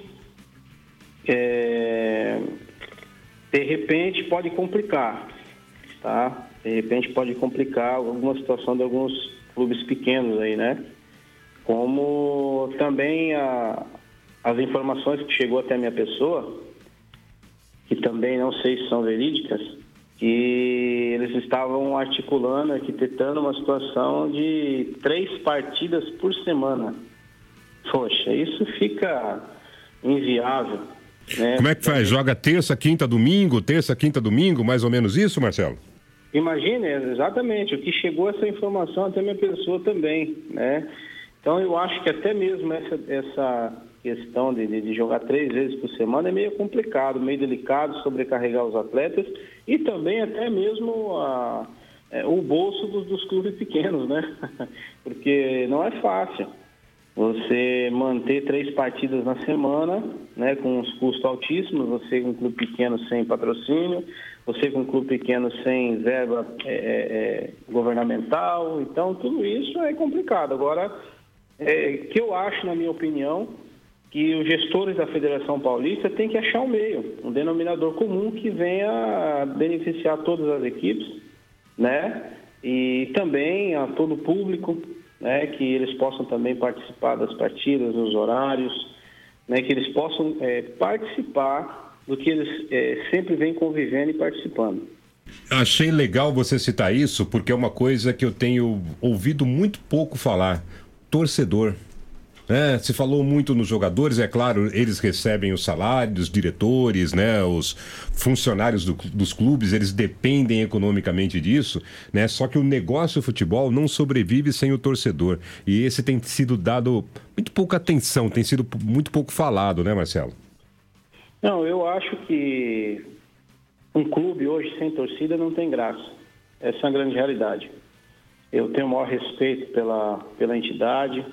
é, de repente pode complicar, tá? De repente pode complicar alguma situação de alguns clubes pequenos aí, né? Como também a, as informações que chegou até a minha pessoa, que também não sei se são verídicas, que eles estavam articulando, arquitetando uma situação de três partidas por semana. Poxa, isso fica inviável. Né? Como é que faz? Joga terça, quinta, domingo, terça, quinta, domingo, mais ou menos isso, Marcelo? Imagine, exatamente, o que chegou essa informação até minha pessoa também, né? Então eu acho que até mesmo essa, essa questão de, de- jogar três vezes por semana é meio complicado, meio delicado sobrecarregar os atletas e também até mesmo a- é, o bolso dos, dos clubes pequenos, né? Porque não é fácil você manter três partidas na semana, né, com os custos altíssimos, você com um clube pequeno sem patrocínio, você com um clube pequeno sem verba é, é, é, governamental, então tudo isso é complicado. Agora, é, que eu acho, na minha opinião, que os gestores da Federação Paulista têm que achar um meio, um denominador comum que venha beneficiar todas as equipes, né? E também a todo o público, né? Que eles possam também participar das partidas, nos horários, né? Que eles possam é, participar do que eles é, sempre vêm convivendo e participando. Achei legal você citar isso, porque é uma coisa que eu tenho ouvido muito pouco falar. Torcedor. É, se falou muito nos jogadores, é claro, eles recebem os salários, os diretores, né, os funcionários do- dos clubes, eles dependem economicamente disso, né? Só que o negócio futebol não sobrevive sem o torcedor. E esse tem sido dado muito pouca atenção, tem sido muito pouco falado, né, Marcelo? Não, eu acho que um clube hoje sem torcida não tem graça. Essa é uma grande realidade. Eu tenho o maior respeito pela, pela entidade,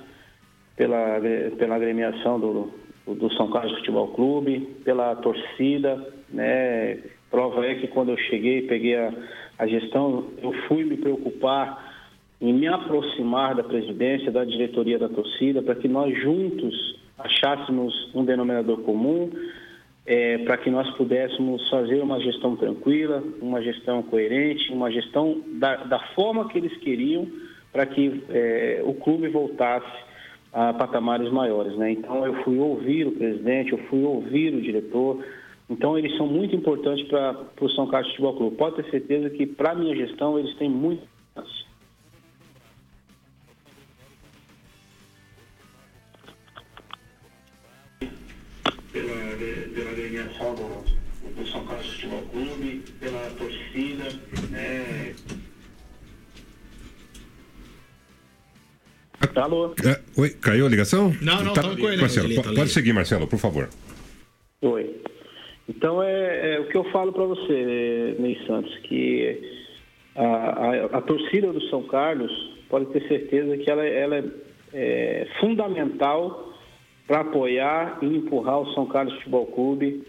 pela, pela agremiação do, do São Carlos Futebol Clube, pela torcida, né? Prova é que quando eu cheguei, peguei a, a gestão, eu fui me preocupar em me aproximar da presidência, da diretoria da torcida, para que nós juntos achássemos um denominador comum, é, para que nós pudéssemos fazer uma gestão tranquila, uma gestão coerente, uma gestão da, da forma que eles queriam para que é, o clube voltasse a patamares maiores. Né? Então, eu fui ouvir o presidente, eu fui ouvir o diretor. Então, eles são muito importantes para o São Carlos Futebol Clube. Pode ter certeza que, para a minha gestão, eles têm muito Alô? É, oi, caiu a ligação? Não, não, tamo com ele. Marcelo, po- tá pode ali. seguir, Marcelo, por favor. Oi. Então é, é o que eu falo para você, Ney Santos, que a, a- a torcida do São Carlos pode ter certeza que ela, ela é, é fundamental para apoiar e empurrar o São Carlos Futebol Clube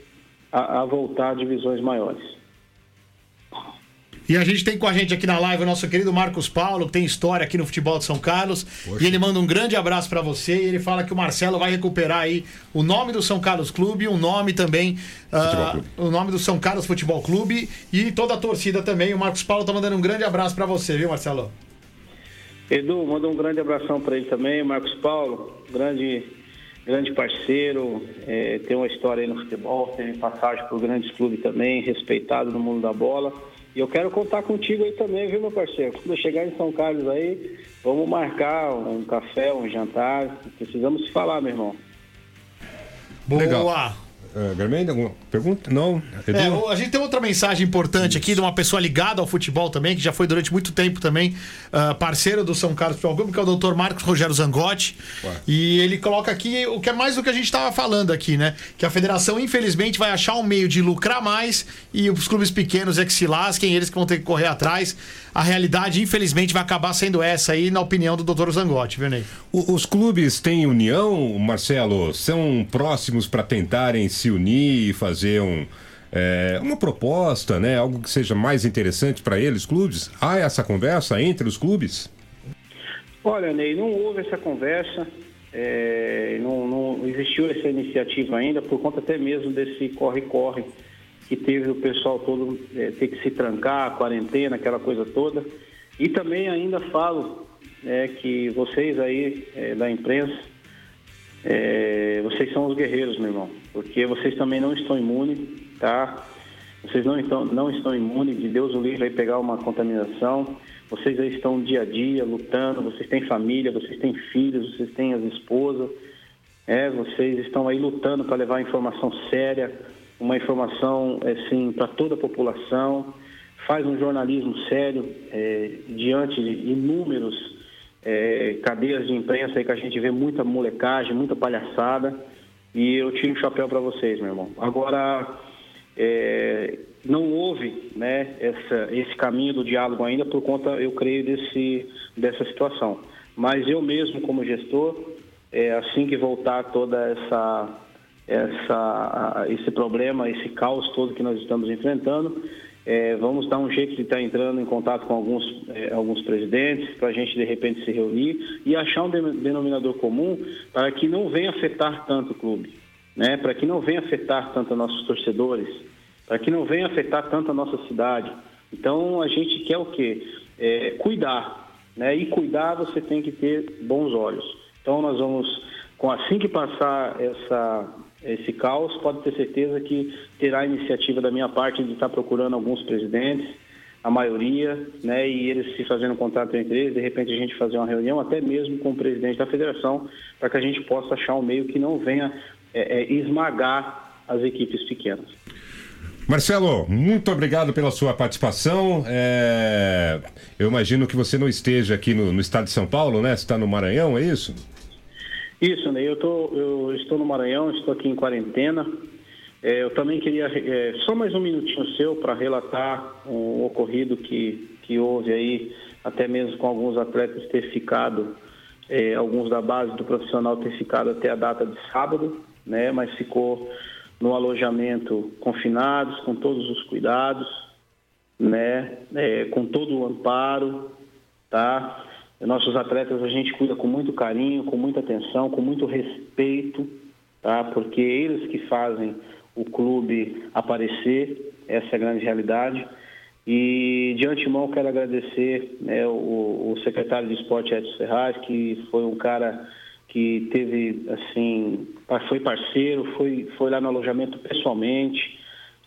a, a voltar a divisões maiores. E a gente tem com a gente aqui na live o nosso querido Marcos Paulo, que tem história aqui no futebol de São Carlos. E ele manda um grande abraço pra você e ele fala que o Marcelo vai recuperar aí o nome do São Carlos Clube, o nome também, Clube. o nome do São Carlos Futebol Clube e toda a torcida também. O Marcos Paulo tá mandando um grande abraço pra você, viu, Marcelo? Edu, manda um grande abração para ele também. Marcos Paulo, grande, grande parceiro, é, tem uma história aí no futebol, tem passagem por grandes clubes também, respeitado no mundo da bola. E eu quero contar contigo aí também, viu, meu parceiro? Quando eu chegar em São Carlos aí, vamos marcar um café, um jantar. Precisamos se falar, meu irmão. Boa! Legal. É, Garmendia, alguma pergunta? Não? É, a gente tem outra mensagem importante aqui de uma pessoa ligada ao futebol também, que já foi durante muito tempo também ah, parceiro do São Carlos Futebol Clube, que é o doutor Marcos Rogério Zangotti. E ele coloca aqui o que é mais do que a gente estava falando aqui, né? Que a federação, infelizmente, vai achar um meio de lucrar mais e os clubes pequenos é que se lasquem, eles que vão ter que correr atrás. A realidade, infelizmente, vai acabar sendo essa aí, na opinião do doutor Zangotti, viu, Ney? O- Os clubes têm união, Marcelo? São próximos para tentarem se unir e fazer um, é, uma proposta, né? Algo que seja mais interessante para eles, clubes? Há essa conversa entre os clubes? Olha, Ney, não houve essa conversa, é, não, não existiu essa iniciativa ainda, por conta até mesmo desse corre-corre que teve o pessoal todo é, ter que se trancar, quarentena, aquela coisa toda. E também ainda falo é, que vocês aí é, da imprensa, é, vocês são os guerreiros, meu irmão, porque vocês também não estão imunes, tá? Vocês não estão, não estão imunes, de Deus o livre aí pegar uma contaminação. Vocês aí estão dia a dia lutando, vocês têm família, vocês têm filhos, vocês têm as esposas. É, vocês estão aí lutando para levar informação séria, uma informação assim para toda a população. Faz um jornalismo sério é, diante de inúmeros é, cadeias de imprensa aí que a gente vê muita molecagem, muita palhaçada. E eu tiro o chapéu para vocês, meu irmão. Agora, é, não houve né, essa, esse caminho do diálogo ainda por conta, eu creio, desse, dessa situação. Mas eu mesmo, como gestor, é, assim que voltar toda essa, essa, esse problema, esse caos todo que nós estamos enfrentando, é, vamos dar um jeito de estar entrando em contato com alguns, é, alguns presidentes para a gente de repente se reunir e achar um de- denominador comum para que não venha afetar tanto o clube, né? para que não venha afetar tanto nossos torcedores, para que não venha afetar tanto a nossa cidade. Então a gente quer o quê? É, cuidar, né? E cuidar você tem que ter bons olhos. Então nós vamos, assim que passar essa esse caos, pode ter certeza que terá iniciativa da minha parte de estar procurando alguns presidentes, a maioria, né, e eles se fazendo contato entre eles, de repente a gente fazer uma reunião, até mesmo com o presidente da federação, para que a gente possa achar um meio que não venha é, é, esmagar as equipes pequenas. Marcelo, muito obrigado pela sua participação. É, Eu imagino que você não esteja aqui no, no estado de São Paulo, né? Você está no Maranhão, é isso? Isso, Ney, eu, tô, eu estou no Maranhão, estou aqui em quarentena. É, eu também queria é, só mais um minutinho seu para relatar o ocorrido que, que houve aí, até mesmo com alguns atletas ter ficado, é, alguns da base do profissional ter ficado até a data de sábado, né? Mas ficou no alojamento confinados, com todos os cuidados, né? É, com todo o amparo, tá? Nossos atletas a gente cuida com muito carinho, com muita atenção, com muito respeito, tá? Porque eles que fazem o clube aparecer, essa é a grande realidade. E de antemão quero agradecer né, o, o secretário de esporte Edson Ferraz, que foi um cara que teve assim, foi parceiro, foi, foi lá no alojamento pessoalmente,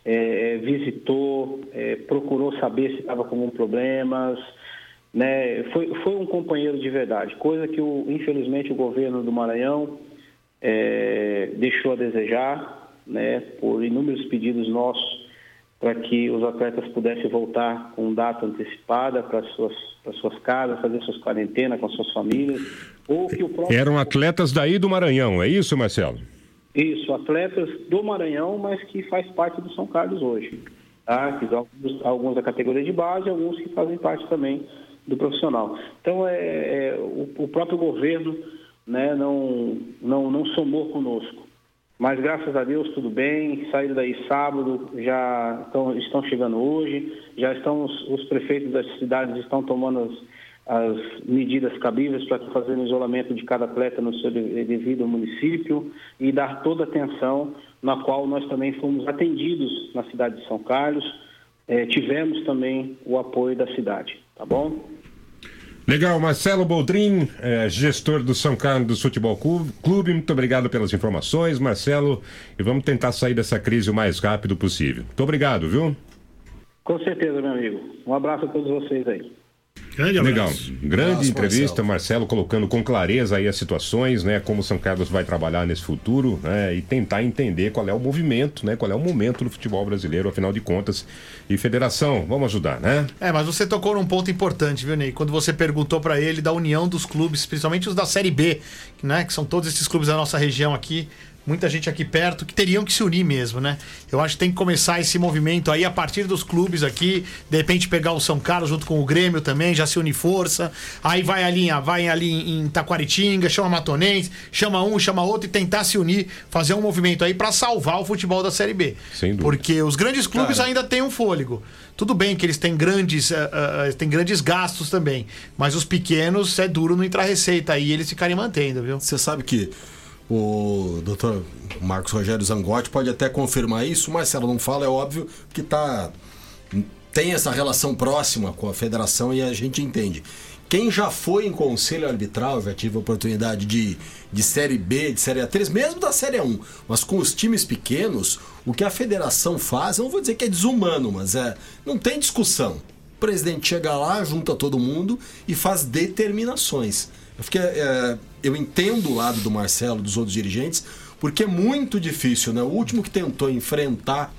é, visitou, é, procurou saber se estava com algum problemas, né? Foi, foi um companheiro de verdade, coisa que o, infelizmente o governo do Maranhão é, deixou a desejar, né? Por inúmeros pedidos nossos para que os atletas pudessem voltar com data antecipada para suas para suas casas, fazer suas quarentenas com suas famílias, ou que o próprio Eram atletas daí do Maranhão, é isso, Marcelo? isso, atletas do Maranhão, mas que faz parte do São Carlos hoje. Tá? Alguns, alguns da categoria de base, alguns que fazem parte também do profissional. Então, é, é, o, o próprio governo né, não, não, não somou conosco. Mas graças a Deus tudo bem, saíram daí sábado, já estão, estão chegando hoje, já estão os, os prefeitos das cidades estão tomando as, as medidas cabíveis para fazer o isolamento de cada atleta no seu de- devido município e dar toda a atenção na qual nós também fomos atendidos na cidade de São Carlos. Eh, tivemos também o apoio da cidade, tá bom? Legal, Marcelo Boldrin, eh, gestor do São Carlos Futebol Clube, muito obrigado pelas informações, Marcelo, e vamos tentar sair dessa crise o mais rápido possível. Muito obrigado, viu? Com certeza, meu amigo. Um abraço a todos vocês aí. Grande Legal. Grande Abraço, entrevista, Marcelo. colocando com clareza aí as situações, né? Como o São Carlos vai trabalhar nesse futuro, né? E tentar entender qual é o movimento, né? Qual é o momento do futebol brasileiro, afinal de contas. E federação, vamos ajudar, né? É, mas você tocou num ponto importante, viu, Ney? Quando você perguntou pra ele da união dos clubes, principalmente os da Série B, né? Que são todos esses clubes da nossa região aqui, muita gente aqui perto, que teriam que se unir mesmo, né? Eu acho que tem que começar esse movimento aí a partir dos clubes aqui, de repente pegar o São Carlos junto com o Grêmio também, já se unir força. Aí vai ali, vai ali em Taquaritinga, chama Matonense, chama um, chama outro e tentar se unir, fazer um movimento aí pra salvar o futebol da Série B. Sem dúvida. Porque os grandes clubes Cara. ainda têm um fôlego. Tudo bem que eles têm grandes, eh, eh, têm grandes gastos também. Mas os pequenos é duro não entrar receita aí e eles ficarem mantendo, viu? Você sabe que o doutor Marcos Rogério Zangotti pode até confirmar isso, mas se ela não fala, é óbvio que tá, tem essa relação próxima com a federação e a gente entende. Quem já foi em conselho arbitral, já tive a oportunidade de, de Série B, de Série A3, mesmo da Série A1, mas com os times pequenos, o que a federação faz, eu não vou dizer que é desumano, mas é não tem discussão. O presidente chega lá, junta todo mundo e faz determinações. Eu, fiquei, é, eu entendo o lado do Marcelo, dos outros dirigentes, porque é muito difícil, né? O último que tentou enfrentar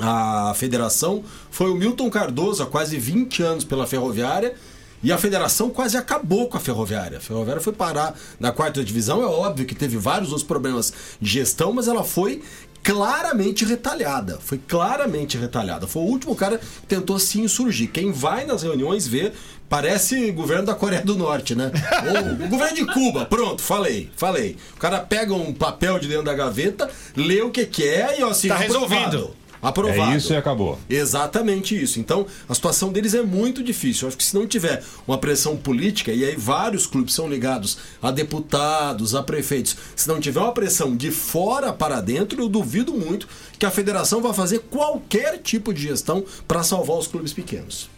a federação foi o Milton Cardoso, há quase 20 anos pela Ferroviária, e a federação quase acabou com a Ferroviária. A Ferroviária foi parar na quarta divisão, é óbvio que teve vários outros problemas de gestão, mas ela foi claramente retalhada. Foi claramente retalhada. Foi o último cara que tentou se insurgir. Quem vai nas reuniões vê, parece governo da Coreia do Norte, né? Ou o governo de Cuba. Pronto, falei, falei. O cara pega um papel de dentro da gaveta, lê o que quer e ó, assim, Tá aprovado. resolvido. Aprovado. É isso e acabou. Exatamente isso. Então, a situação deles é muito difícil. Eu acho que se não tiver uma pressão política, e aí vários clubes são ligados a deputados, a prefeitos, se não tiver uma pressão de fora para dentro, eu duvido muito que a federação vai fazer qualquer tipo de gestão para salvar os clubes pequenos.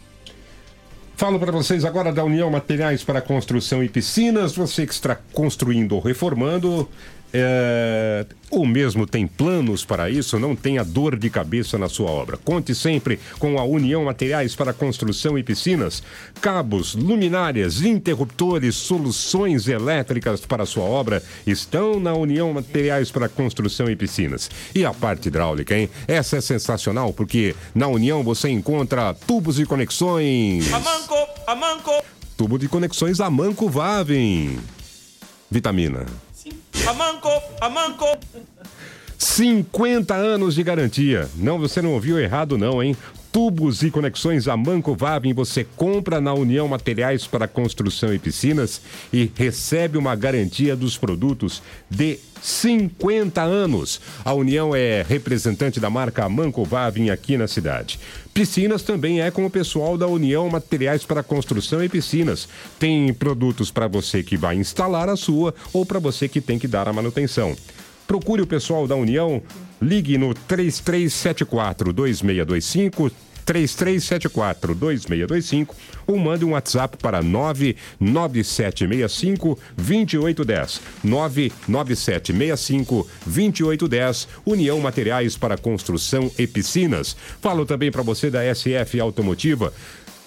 Falo para vocês agora da União Materiais para Construção e Piscinas. Você que está construindo ou reformando, é, ou mesmo tem planos para isso, não tenha dor de cabeça na sua obra. Conte sempre com a União Materiais para Construção e Piscinas. Cabos, luminárias, interruptores, soluções elétricas para a sua obra estão na União Materiais para Construção e Piscinas. E a parte hidráulica, hein? Essa é sensacional porque na União você encontra tubos e conexões. Amanco, amanco, Tubo de conexões Amanco Vavem. Vitamina. Amanco, amanco. 50 anos de garantia. Não, você não ouviu errado não, hein? Tubos e conexões Amanco Vavem você compra na União Materiais para Construção e Piscinas e recebe uma garantia dos produtos de 50 anos. A União é representante da marca Amanco Vavem aqui na cidade. Piscinas também é com o pessoal da União Materiais para Construção e Piscinas. Tem produtos para você que vai instalar a sua ou para você que tem que dar a manutenção. Procure o pessoal da União, ligue no 3374-2625, 3374-2625 ou mande um WhatsApp para 99765-2810. 99765-2810, União Materiais para Construção e Piscinas. Falo também para você da SF Automotiva.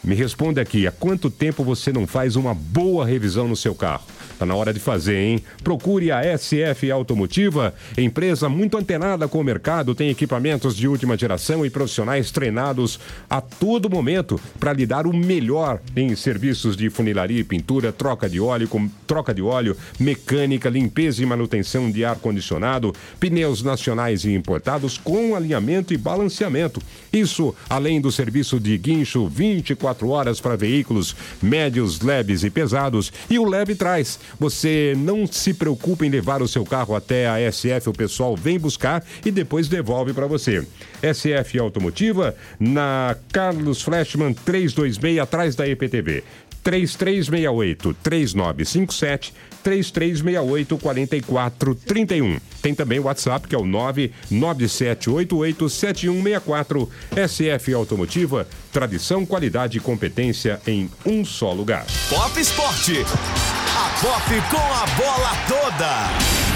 Me responda aqui, há quanto tempo você não faz uma boa revisão no seu carro? Tá na hora de fazer, hein? Procure a SF Automotiva, empresa muito antenada com o mercado, tem equipamentos de última geração e profissionais treinados a todo momento para lhe dar o melhor em serviços de funilaria e pintura, troca de óleo, com troca de óleo, mecânica, limpeza e manutenção de ar condicionado, pneus nacionais e importados com alinhamento e balanceamento. Isso além do serviço de guincho 24 24 horas para veículos médios, leves e pesados. E o Leve traz. Você não se preocupe em levar o seu carro até a SF, o pessoal vem buscar e depois devolve para você. SF Automotiva, na Carlos Flashman 326, atrás da EPTV. 3368 3957 3368 4431. Tem também o WhatsApp que é o 99788 7164. SF Automotiva, tradição, qualidade e competência em um só lugar. Pop Esporte. A Pop com a bola toda.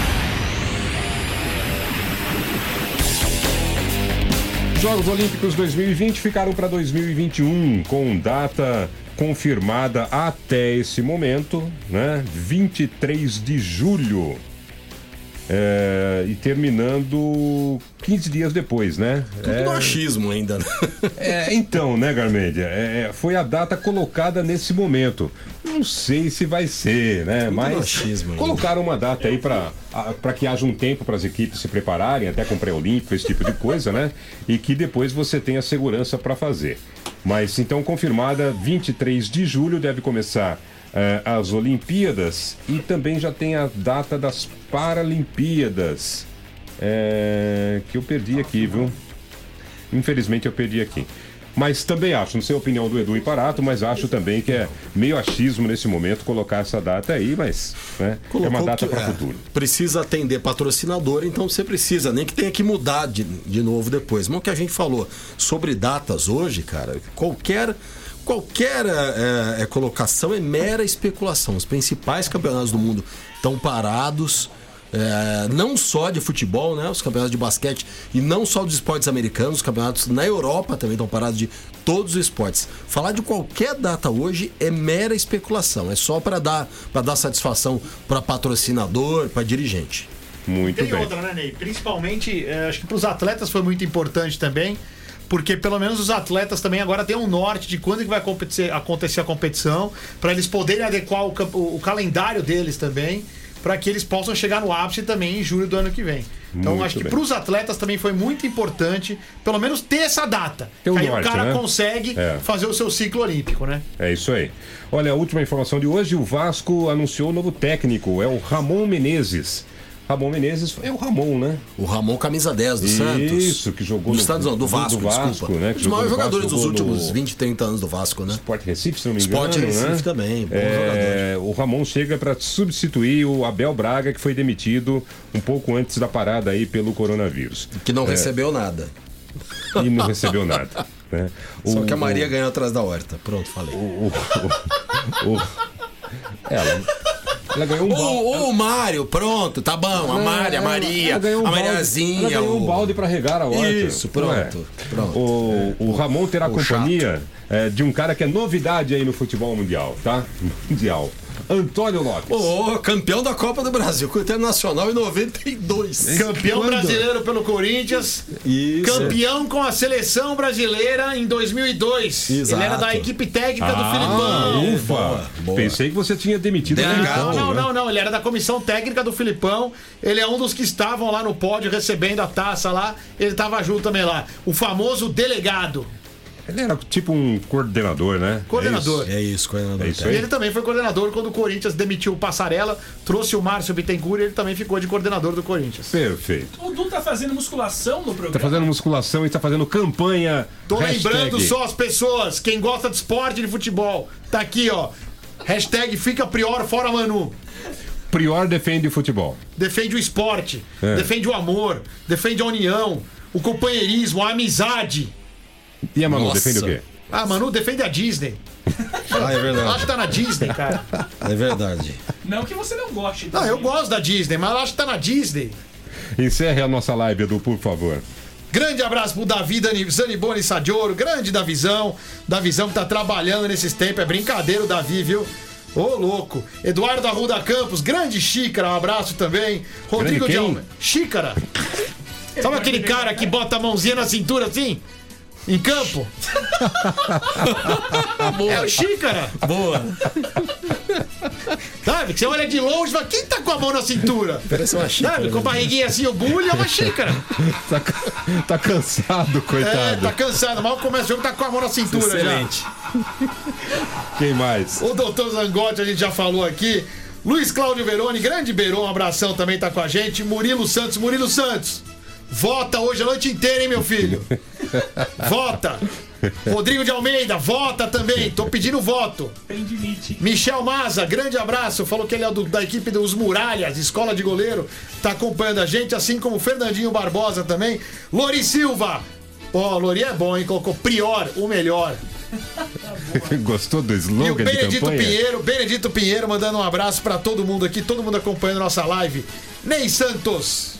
Jogos Olímpicos 2020 ficaram para 2021, com data confirmada até esse momento, né? 23 de julho. É, e terminando 15 dias depois, né? Tudo É, no achismo ainda, né? é, então, né, Garmendia? É, foi a data colocada nesse momento. Não sei se vai ser, né? Tudo Mas machismo ainda. colocaram uma data aí para que haja um tempo para as equipes se prepararem, até com pré-olímpico, esse tipo de coisa, né? E que depois você tenha segurança para fazer. Mas então, confirmada, 23 de julho deve começar as Olimpíadas e também já tem a data das Paralimpíadas. eh, que eu perdi aqui, viu? Infelizmente eu perdi aqui. Mas também acho, não sei a opinião do Edu e Parato, mas acho também que é meio achismo nesse momento colocar essa data aí, mas né, é uma data para é, futuro. Precisa atender patrocinador, então você precisa, nem que tenha que mudar de, de novo depois. Mas o que a gente falou sobre datas hoje, cara, qualquer. Qualquer é, é, colocação é mera especulação. Os principais campeonatos do mundo estão parados. é, não só de futebol, né? Os campeonatos de basquete e não só dos esportes americanos, os campeonatos na Europa também estão parados de todos os esportes. Falar de qualquer data hoje é mera especulação, é só para dar para dar satisfação para patrocinador, para dirigente. Muito Tem outra, né, Ney? Principalmente, eh, acho que para os atletas foi muito importante também, porque pelo menos os atletas também agora têm um norte de quando que vai acontecer, acontecer a competição, para eles poderem adequar o, camp- o calendário deles também, para que eles possam chegar no ápice também em julho do ano que vem. Então Muito acho que para os atletas também foi muito importante, pelo menos ter essa data. Ter um que aí norte, o cara né? consegue É. fazer o seu ciclo olímpico, né? É isso aí. Olha, a última informação de hoje: o Vasco anunciou o novo técnico, é o Ramon Menezes. Ramon Menezes é o Ramon, né? O Ramon camisa 10 do Santos. Isso, que jogou no- Santos, não, do Vasco, do Vasco, desculpa. né, jogou maiores Vasco, jogadores dos últimos no- 20, 30 anos do Vasco, né? Sport Recife, se não me engano. Sport Recife né? também, bom É, o Ramon chega para substituir o Abel Braga, que foi demitido um pouco antes da parada aí pelo coronavírus. Que não É, recebeu nada. E não recebeu nada. né? Só O- que a Maria o- ganhou atrás da horta. Pronto, falei. o- o- ela, ela ganhou um balde. O, o Mário, pronto, tá bom. A Mária, a Maria, um a balde- Mariazinha. Ela ganhou um o- balde para regar a horta. Isso, pronto, é? pronto. O, o Ramon terá O companhia é, de um cara que é novidade aí no futebol mundial, tá? Mundial. Antônio Lopes. Ô, campeão da Copa do Brasil, com o Internacional em 92. Campeão Quando? brasileiro pelo Corinthians. Isso. Campeão com a seleção brasileira em 2002. Exato. Ele era da equipe técnica do Ah, Filipão. ufa! boa, boa. Pensei que você tinha demitido o Delegado. Filipão, Não, né? não, não. Ele era da comissão técnica do Filipão. Ele é um dos que estavam lá no pódio recebendo a taça lá. Ele estava junto também lá. O famoso delegado. Ele era tipo um coordenador, né? Coordenador. É isso, coordenador É isso E técnico. ele também foi coordenador quando o Corinthians demitiu o Passarela, trouxe o Márcio Bittencourt e ele também ficou de coordenador do Corinthians. Perfeito. O Du tá fazendo musculação no programa. Tá fazendo musculação e tá fazendo campanha. Tô hashtag. lembrando só as pessoas, quem gosta de esporte e de futebol, tá aqui, ó. Hashtag fica prior fora Manu. Prior defende o futebol. Defende o esporte, É. defende o amor, defende a união, o companheirismo, a amizade. E a Manu, Nossa. defende o quê? Ah, Manu defende a Disney. Ah, é Acho verdade. que tá na Disney, cara. É verdade. Não que você não goste. Não, eu gosto da Disney, mas eu acho que tá na Disney. Encerre a nossa live, Edu, por favor. Grande abraço pro Davi Zaniboni Sadioro, grande Davizão. Davizão que tá trabalhando nesses tempos. É brincadeira o Davi, viu? Ô, louco. Eduardo Arruda Campos, grande Xícara, um abraço também. Rodrigo de? Almeida. Xícara. Sabe aquele cara que bota a mãozinha na cintura assim? Em campo? É o Xícara. Boa. Sabe? Que você olha de longe e fala, quem tá com a mão na cintura? Parece uma xícara, Sabe? Com a né? barriguinha assim, o bulho é uma xícara. Tá, tá cansado, É, coitado. tá cansado. Mal começa o jogo, tá com a mão na cintura Excelente. Quem mais? já. O doutor Zangotti, a gente já falou aqui. Luiz Cláudio Veroni, grande Beron, um abração também tá com a gente. Murilo Santos, Murilo Santos. Vota hoje a noite inteira, hein, meu filho? Vota. Rodrigo de Almeida, vota também. Tô pedindo voto. Michel Maza, grande abraço. Falou que ele é do- da equipe dos Muralhas, escola de goleiro. Tá acompanhando a gente, assim como Fernandinho Barbosa também. Lori Silva. Ó, Lori é bom, hein? Colocou Prior, o melhor. Gostou do E o slogan Benedito? Pinheiro, Benedito Pinheiro mandando um abraço pra todo mundo aqui, todo mundo acompanhando nossa live. Ney Santos.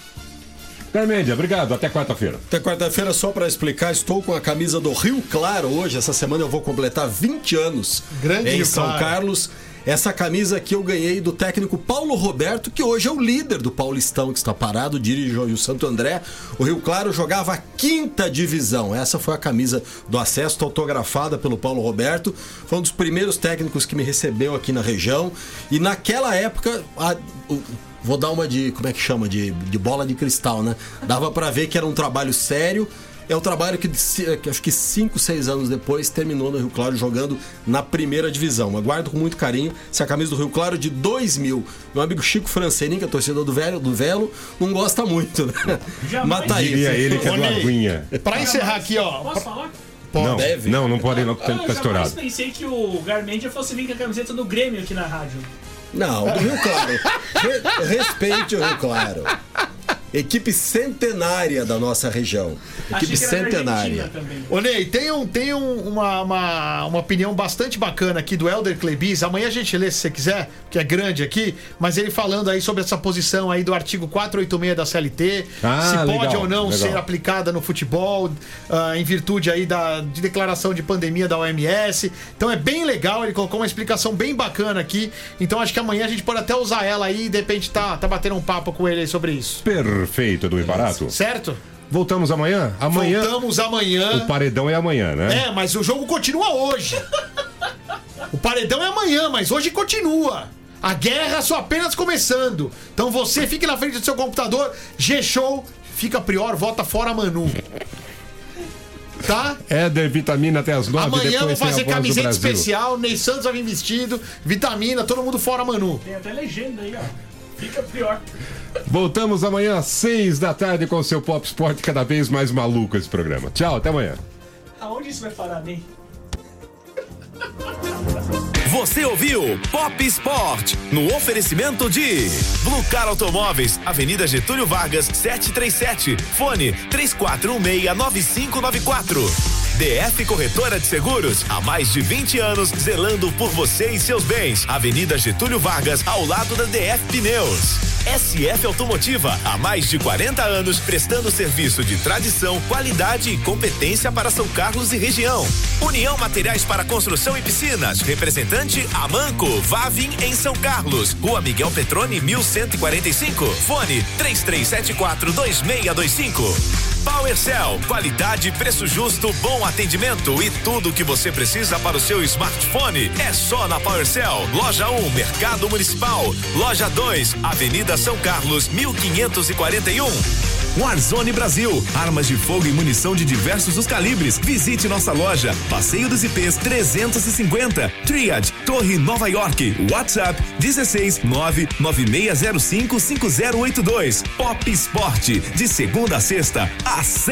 Carmédia, obrigado. Até quarta-feira. Até quarta-feira, só pra explicar, estou com a camisa do Rio Claro hoje. Essa semana eu vou completar 20 anos Grande em Rio São Claro. Carlos. Essa camisa aqui eu ganhei do técnico Paulo Roberto, que hoje é o líder do Paulistão, que está parado, dirige hoje o Santo André. O Rio Claro jogava a quinta divisão. Essa foi a camisa do acesso, autografada pelo Paulo Roberto. Foi um dos primeiros técnicos que me recebeu aqui na região. E naquela época, a- o- vou dar uma de, como é que chama? De, de bola de cristal, né? Dava pra ver que era um trabalho sério. É um trabalho que, que acho que 5, 6 anos depois terminou no Rio Claro jogando na primeira divisão. Eu guardo com muito carinho essa camisa do Rio Claro de 2000. Meu amigo Chico Franceni, que é torcedor do Velho, do Velo, não gosta muito, né? Jamais. Mas tá aí. Diria ele que é do Aguinha. Pra encerrar aqui, ó. Posso falar? Não, deve. não, não pode não, Ah, tá eu estourado. pensei que o Garmendia fosse vir com a camiseta do Grêmio aqui na rádio. Não, do Rio Claro. Re- respeite o Rio Claro. Equipe centenária da nossa região. Equipe Achei que era da centenária. Ney, tem, um, tem um- uma, uma, uma opinião bastante bacana aqui do Helder Klebis. Amanhã a gente lê se você quiser, que é grande aqui, mas ele falando aí sobre essa posição aí do artigo 486 da CLT, Ah, se pode legal, ou não legal. ser aplicada no futebol, ah, em virtude aí da de declaração de pandemia da OMS. Então é bem legal, ele colocou uma explicação bem bacana aqui. Então acho que amanhã a gente pode até usar ela aí e de repente tá, tá batendo um papo com ele aí sobre isso. Perfeito, do Ibarato. Certo? Voltamos amanhã? Amanhã. Voltamos amanhã. O paredão é amanhã, né? É, mas o jogo continua hoje. O paredão é amanhã, mas hoje continua. A guerra só apenas começando. Então você fique na frente do seu computador, G-Show, fica prior, vota fora Manu. Tá? Éder Vitamina até as nove, Amanhã vou fazer camiseta especial, Ney Santos vai vir vestido, vitamina, todo mundo fora Manu. Tem até legenda aí, ó. Fica pior. Voltamos amanhã às seis da tarde com o seu Pop Sport cada vez mais maluco esse programa. Tchau, até amanhã. Aonde isso vai parar, Ney? Você ouviu Pop Sport no oferecimento de Blue Car Automóveis, Avenida Getúlio Vargas, 737, fone 34169594. DF Corretora de Seguros, há mais de 20 anos zelando por você e seus bens. Avenida Getúlio Vargas, ao lado da DF Pneus. SF Automotiva, há mais de 40 anos prestando serviço de tradição, qualidade e competência para São Carlos e região. União Materiais para Construção e Piscinas, representante Amanco, Vavin em São Carlos, Rua Miguel Petrone 1145, fone 3374 2625. PowerCell, qualidade, preço justo, bom atendimento e tudo o que você precisa para o seu smartphone é só na PowerCell. Loja 1, Mercado Municipal. Loja 2, Avenida São Carlos, 1541. Warzone Brasil, armas de fogo e munição de diversos os calibres. Visite nossa loja, Passeio dos IPs 350, Triad, Torre Nova York, WhatsApp 16 99605 5082. Pop Sport, de segunda a sexta, às